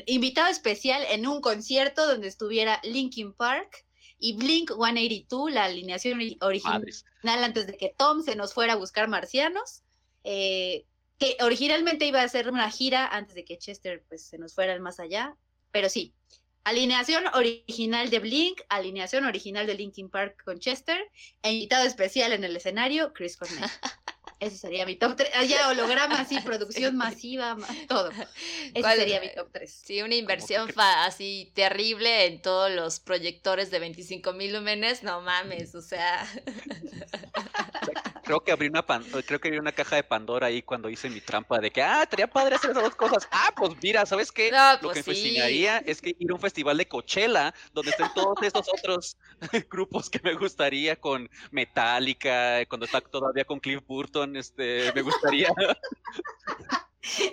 Speaker 2: Invitado especial en un concierto donde estuviera Linkin Park y Blink 182, la alineación original antes de que Tom se nos fuera a buscar marcianos. Eh, que originalmente iba a ser una gira antes de que Chester pues se nos fuera al más allá, pero sí, alineación original de Blink, alineación original de Linkin Park con Chester, e invitado especial en el escenario, Chris Cornell. Ese sería mi top 3. Ya holograma, así, producción masiva, todo. Ese sería mi top 3.
Speaker 1: Sí, una inversión así terrible en todos los proyectores de 25 mil lúmenes. No mames, o sea.
Speaker 3: creo que abrí una creo que abrí una caja de Pandora ahí cuando hice mi trampa de que ah, estaría padre hacer esas dos cosas. Ah, pues mira, ¿sabes qué? Lo pues que me fascinaría es que ir a un festival de Coachella donde estén todos estos otros grupos que me gustaría con Metallica, cuando está todavía con Cliff Burton, este, me gustaría.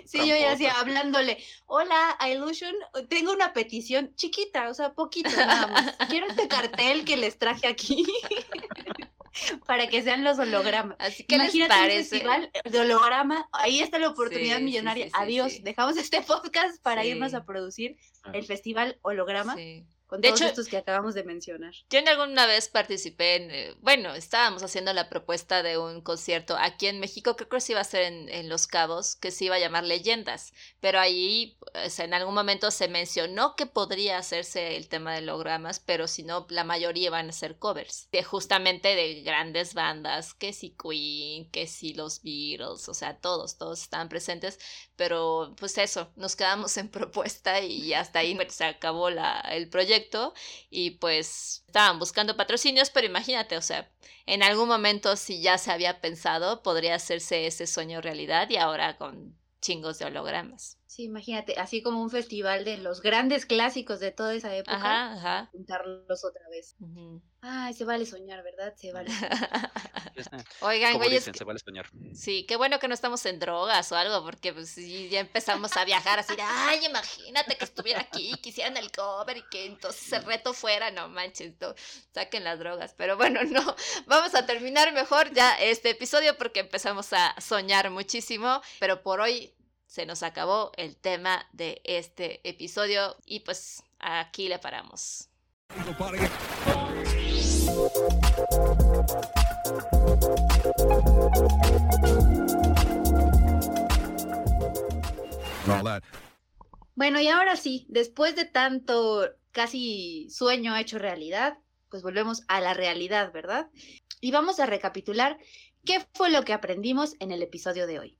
Speaker 2: Sí, yo ya hacía hablándole, hola, Illusion, tengo una petición chiquita, o sea, poquito nada más. Quiero este cartel que les traje aquí. para que sean los hologramas.
Speaker 1: Así que Imagínate un festival
Speaker 2: de holograma, ahí está la oportunidad millonaria. Adiós, dejamos este podcast para irnos a producir el festival holograma de hecho, estos que acabamos de mencionar.
Speaker 1: Yo en alguna vez participé en, eh, bueno, estábamos haciendo la propuesta de un concierto aquí en México, creo que se iba a ser en, Los Cabos, que se iba a llamar Leyendas, pero ahí pues, en algún momento se mencionó que podría hacerse el tema de hologramas, pero si no, la mayoría van a ser covers, de justamente de grandes bandas, que si Queen, que si los Beatles, o sea, todos, todos estaban presentes, pero pues eso, nos quedamos en propuesta y hasta ahí se acabó la, el proyecto y pues estaban buscando patrocinios, pero imagínate, o sea, en algún momento si ya se había pensado, podría hacerse ese sueño realidad y ahora con chingos de hologramas.
Speaker 2: Sí, imagínate, así como un festival de los grandes clásicos de toda esa época,
Speaker 1: Ajá, ajá.
Speaker 2: juntarlos otra vez. Ay, se vale soñar, ¿verdad? Se vale.
Speaker 1: Oigan,
Speaker 3: Como
Speaker 1: güey, es
Speaker 3: se vale soñar.
Speaker 1: Sí, qué bueno que no estamos en drogas o algo, porque pues sí, ya empezamos a viajar así de, ay, imagínate que estuviera aquí, que hicieran el cover y que entonces el reto fuera, no manches, no, saquen las drogas. Pero bueno, no, vamos a terminar mejor ya este episodio porque empezamos a soñar muchísimo, pero por hoy se nos acabó el tema de este episodio y pues aquí le paramos.
Speaker 2: Bueno, y ahora sí, después de tanto casi sueño hecho realidad, pues volvemos a la realidad, ¿verdad? Y vamos a recapitular qué fue lo que aprendimos en el episodio de hoy.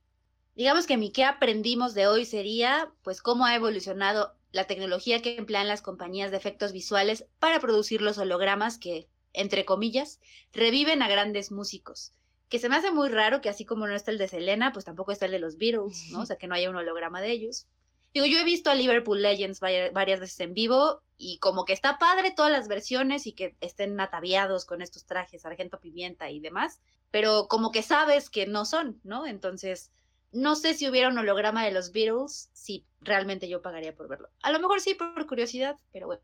Speaker 2: Digamos que mi qué aprendimos de hoy sería, pues, cómo ha evolucionado la tecnología que emplean las compañías de efectos visuales para producir los hologramas que, entre comillas, reviven a grandes músicos. Que se me hace muy raro que así como no está el de Selena, pues tampoco está el de los Beatles, ¿no? O sea, que no haya un holograma de ellos. Digo, yo he visto a Liverpool Legends vari- varias veces en vivo y como que está padre todas las versiones y que estén ataviados con estos trajes, Sargento Pimienta y demás, pero como que sabes que no son, ¿no? Entonces, no sé si hubiera un holograma de los Beatles, si realmente yo pagaría por verlo. A lo mejor sí por curiosidad, pero bueno,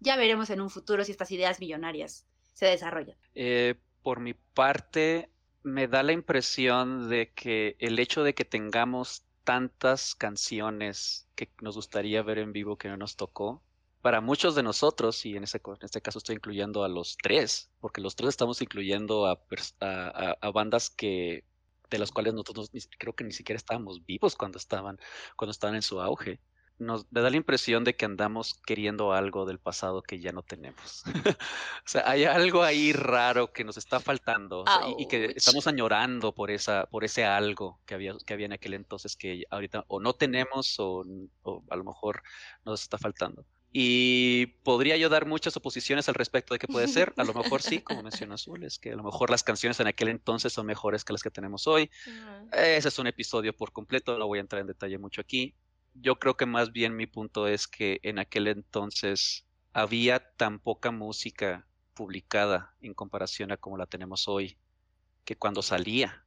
Speaker 2: ya veremos en un futuro si estas ideas millonarias se desarrollan.
Speaker 3: Eh, por mi parte, me da la impresión de que el hecho de que tengamos tantas canciones que nos gustaría ver en vivo que no nos tocó, para muchos de nosotros, y en, ese, en este caso estoy incluyendo a los tres, porque los tres estamos incluyendo a bandas que de las cuales nosotros ni- creo que ni siquiera estábamos vivos cuando estaban, cuando estaban en su auge. Nos me da la impresión de que andamos queriendo algo del pasado que ya no tenemos. O sea, hay algo ahí raro que nos está faltando y, y que estamos añorando por esa, por ese algo que había, que había en aquel entonces que ahorita o no tenemos o, o a lo mejor nos está faltando. Y podría yo dar muchas oposiciones al respecto de que puede ser. A lo mejor sí, como menciona Azul, es que a lo mejor las canciones en aquel entonces son mejores que las que tenemos hoy. Ese es un episodio por completo, no voy a entrar en detalle mucho aquí. Yo creo que más bien mi punto es que en aquel entonces había tan poca música publicada en comparación a como la tenemos hoy, que cuando salía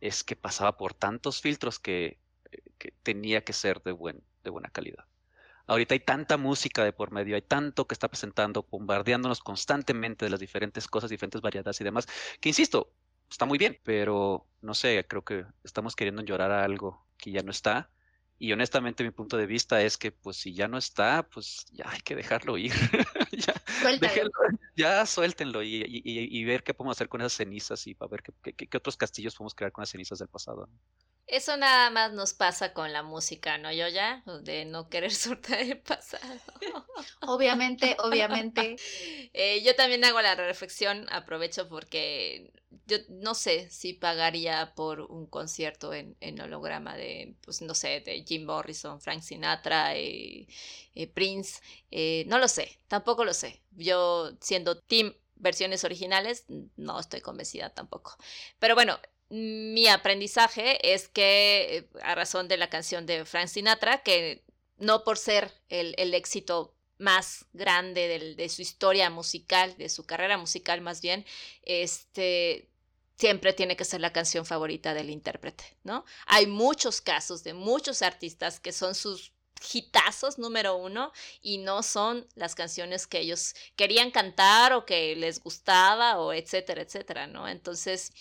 Speaker 3: es que pasaba por tantos filtros que, eh, que tenía que ser de, buen, de buena calidad. Ahorita hay tanta música de por medio, hay tanto que está presentando, bombardeándonos constantemente de las diferentes cosas, diferentes variedades y demás, que insisto, está muy bien, pero no sé, creo que estamos queriendo llorar a algo que ya no está. Y honestamente mi punto de vista es que pues si ya no está, pues ya hay que dejarlo ir. ya, déjenlo, ya suéltenlo y, y- y- y ver qué podemos hacer con esas cenizas y para ver qué, qué- qué otros castillos podemos crear con las cenizas del pasado. ¿no?
Speaker 1: Eso nada más nos pasa con la música, ¿no? Yo ya, de no querer soltar el pasado.
Speaker 2: Obviamente, obviamente.
Speaker 1: Eh, yo también hago la reflexión, aprovecho porque yo no sé si pagaría por un concierto en, en holograma de, pues no sé, de Jim Morrison, Frank Sinatra, eh, eh, Prince, eh, no lo sé, tampoco lo sé. Yo siendo team versiones originales, no estoy convencida tampoco. Pero bueno, mi aprendizaje es que, eh, a razón de la canción de Frank Sinatra, que no por ser el, el éxito más grande del- de su historia musical, de su carrera musical más bien, este siempre tiene que ser la canción favorita del intérprete, ¿no? Hay muchos casos de muchos artistas que son sus hitazos número uno y no son las canciones que ellos querían cantar o que les gustaba o etcétera, etcétera, ¿no? Entonces,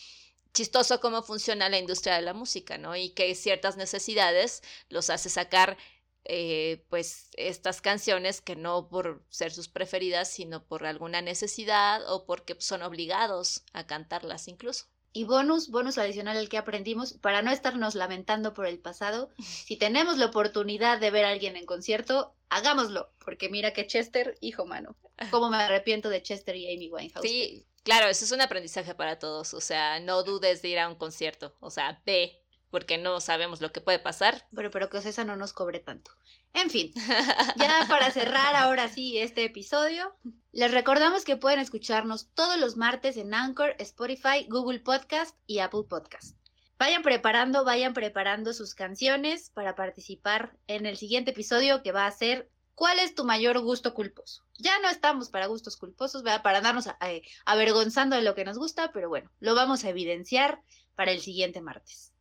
Speaker 1: chistoso cómo funciona la industria de la música, ¿no? Y que ciertas necesidades los hace sacar eh, pues estas canciones que no por ser sus preferidas, sino por alguna necesidad o porque son obligados a cantarlas incluso.
Speaker 2: Y bonus, bonus adicional al que aprendimos, para no estarnos lamentando por el pasado, si tenemos la oportunidad de ver a alguien en concierto, hagámoslo, porque mira que Chester, hijo mano, cómo me arrepiento de Chester y Amy Winehouse.
Speaker 1: Sí, claro, eso es un aprendizaje para todos, o sea, no dudes de ir a un concierto, o sea, ve, porque no sabemos lo que puede pasar.
Speaker 2: Pero, pero que Ocesa no nos cobre tanto. En fin, ya para cerrar ahora sí este episodio, les recordamos que pueden escucharnos todos los martes en Anchor, Spotify, Google Podcast y Apple Podcast. vayan preparando, vayan preparando sus canciones para participar en el siguiente episodio que va a ser ¿Cuál es tu mayor gusto culposo? Ya no estamos para gustos culposos, para darnos eh, avergonzando de lo que nos gusta, pero bueno, lo vamos a evidenciar para el siguiente martes.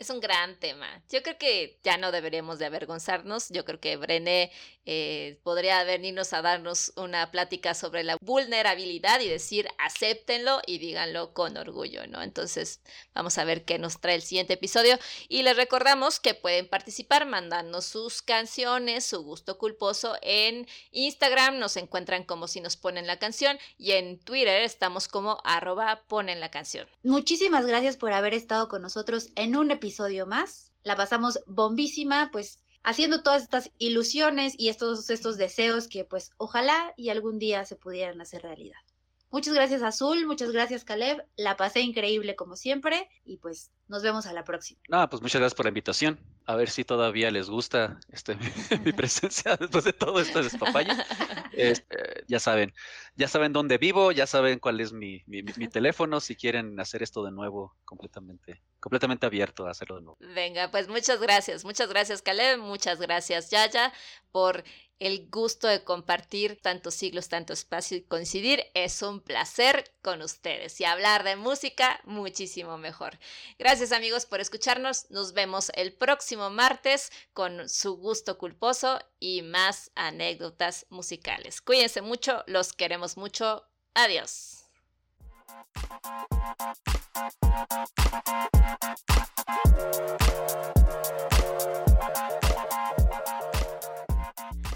Speaker 1: Es un gran tema. Yo creo que ya no deberíamos de avergonzarnos. Yo creo que Brené eh, podría venirnos a darnos una plática sobre la vulnerabilidad y decir acéptenlo y díganlo con orgullo, ¿no? Entonces vamos a ver qué nos trae el siguiente episodio y les recordamos que pueden participar mandando sus canciones, su gusto culposo en Instagram, nos encuentran como si nos ponen la canción y en Twitter estamos como arroba ponen la canción.
Speaker 2: Muchísimas gracias por haber estado con nosotros en un episodio episodio más. La pasamos bombísima, pues haciendo todas estas ilusiones y estos, estos deseos que pues ojalá y algún día se pudieran hacer realidad. Muchas gracias Azul, muchas gracias Caleb, la pasé increíble como siempre. Y pues nos vemos a la próxima.
Speaker 3: No, pues muchas gracias por la invitación. A ver si todavía les gusta este, mi presencia después de todo esto de Este, ya saben, ya saben dónde vivo, ya saben cuál es mi, mi, mi, teléfono, si quieren hacer esto de nuevo, completamente, completamente abierto a hacerlo de nuevo.
Speaker 1: Venga, pues muchas gracias, muchas gracias Caleb, muchas gracias Yaya por el gusto de compartir tantos siglos, tanto espacio y coincidir. Es un placer con ustedes y hablar de música muchísimo mejor. Gracias amigos por escucharnos. Nos vemos el próximo martes con su gusto culposo y más anécdotas musicales. Cuídense mucho, los queremos mucho. Adiós.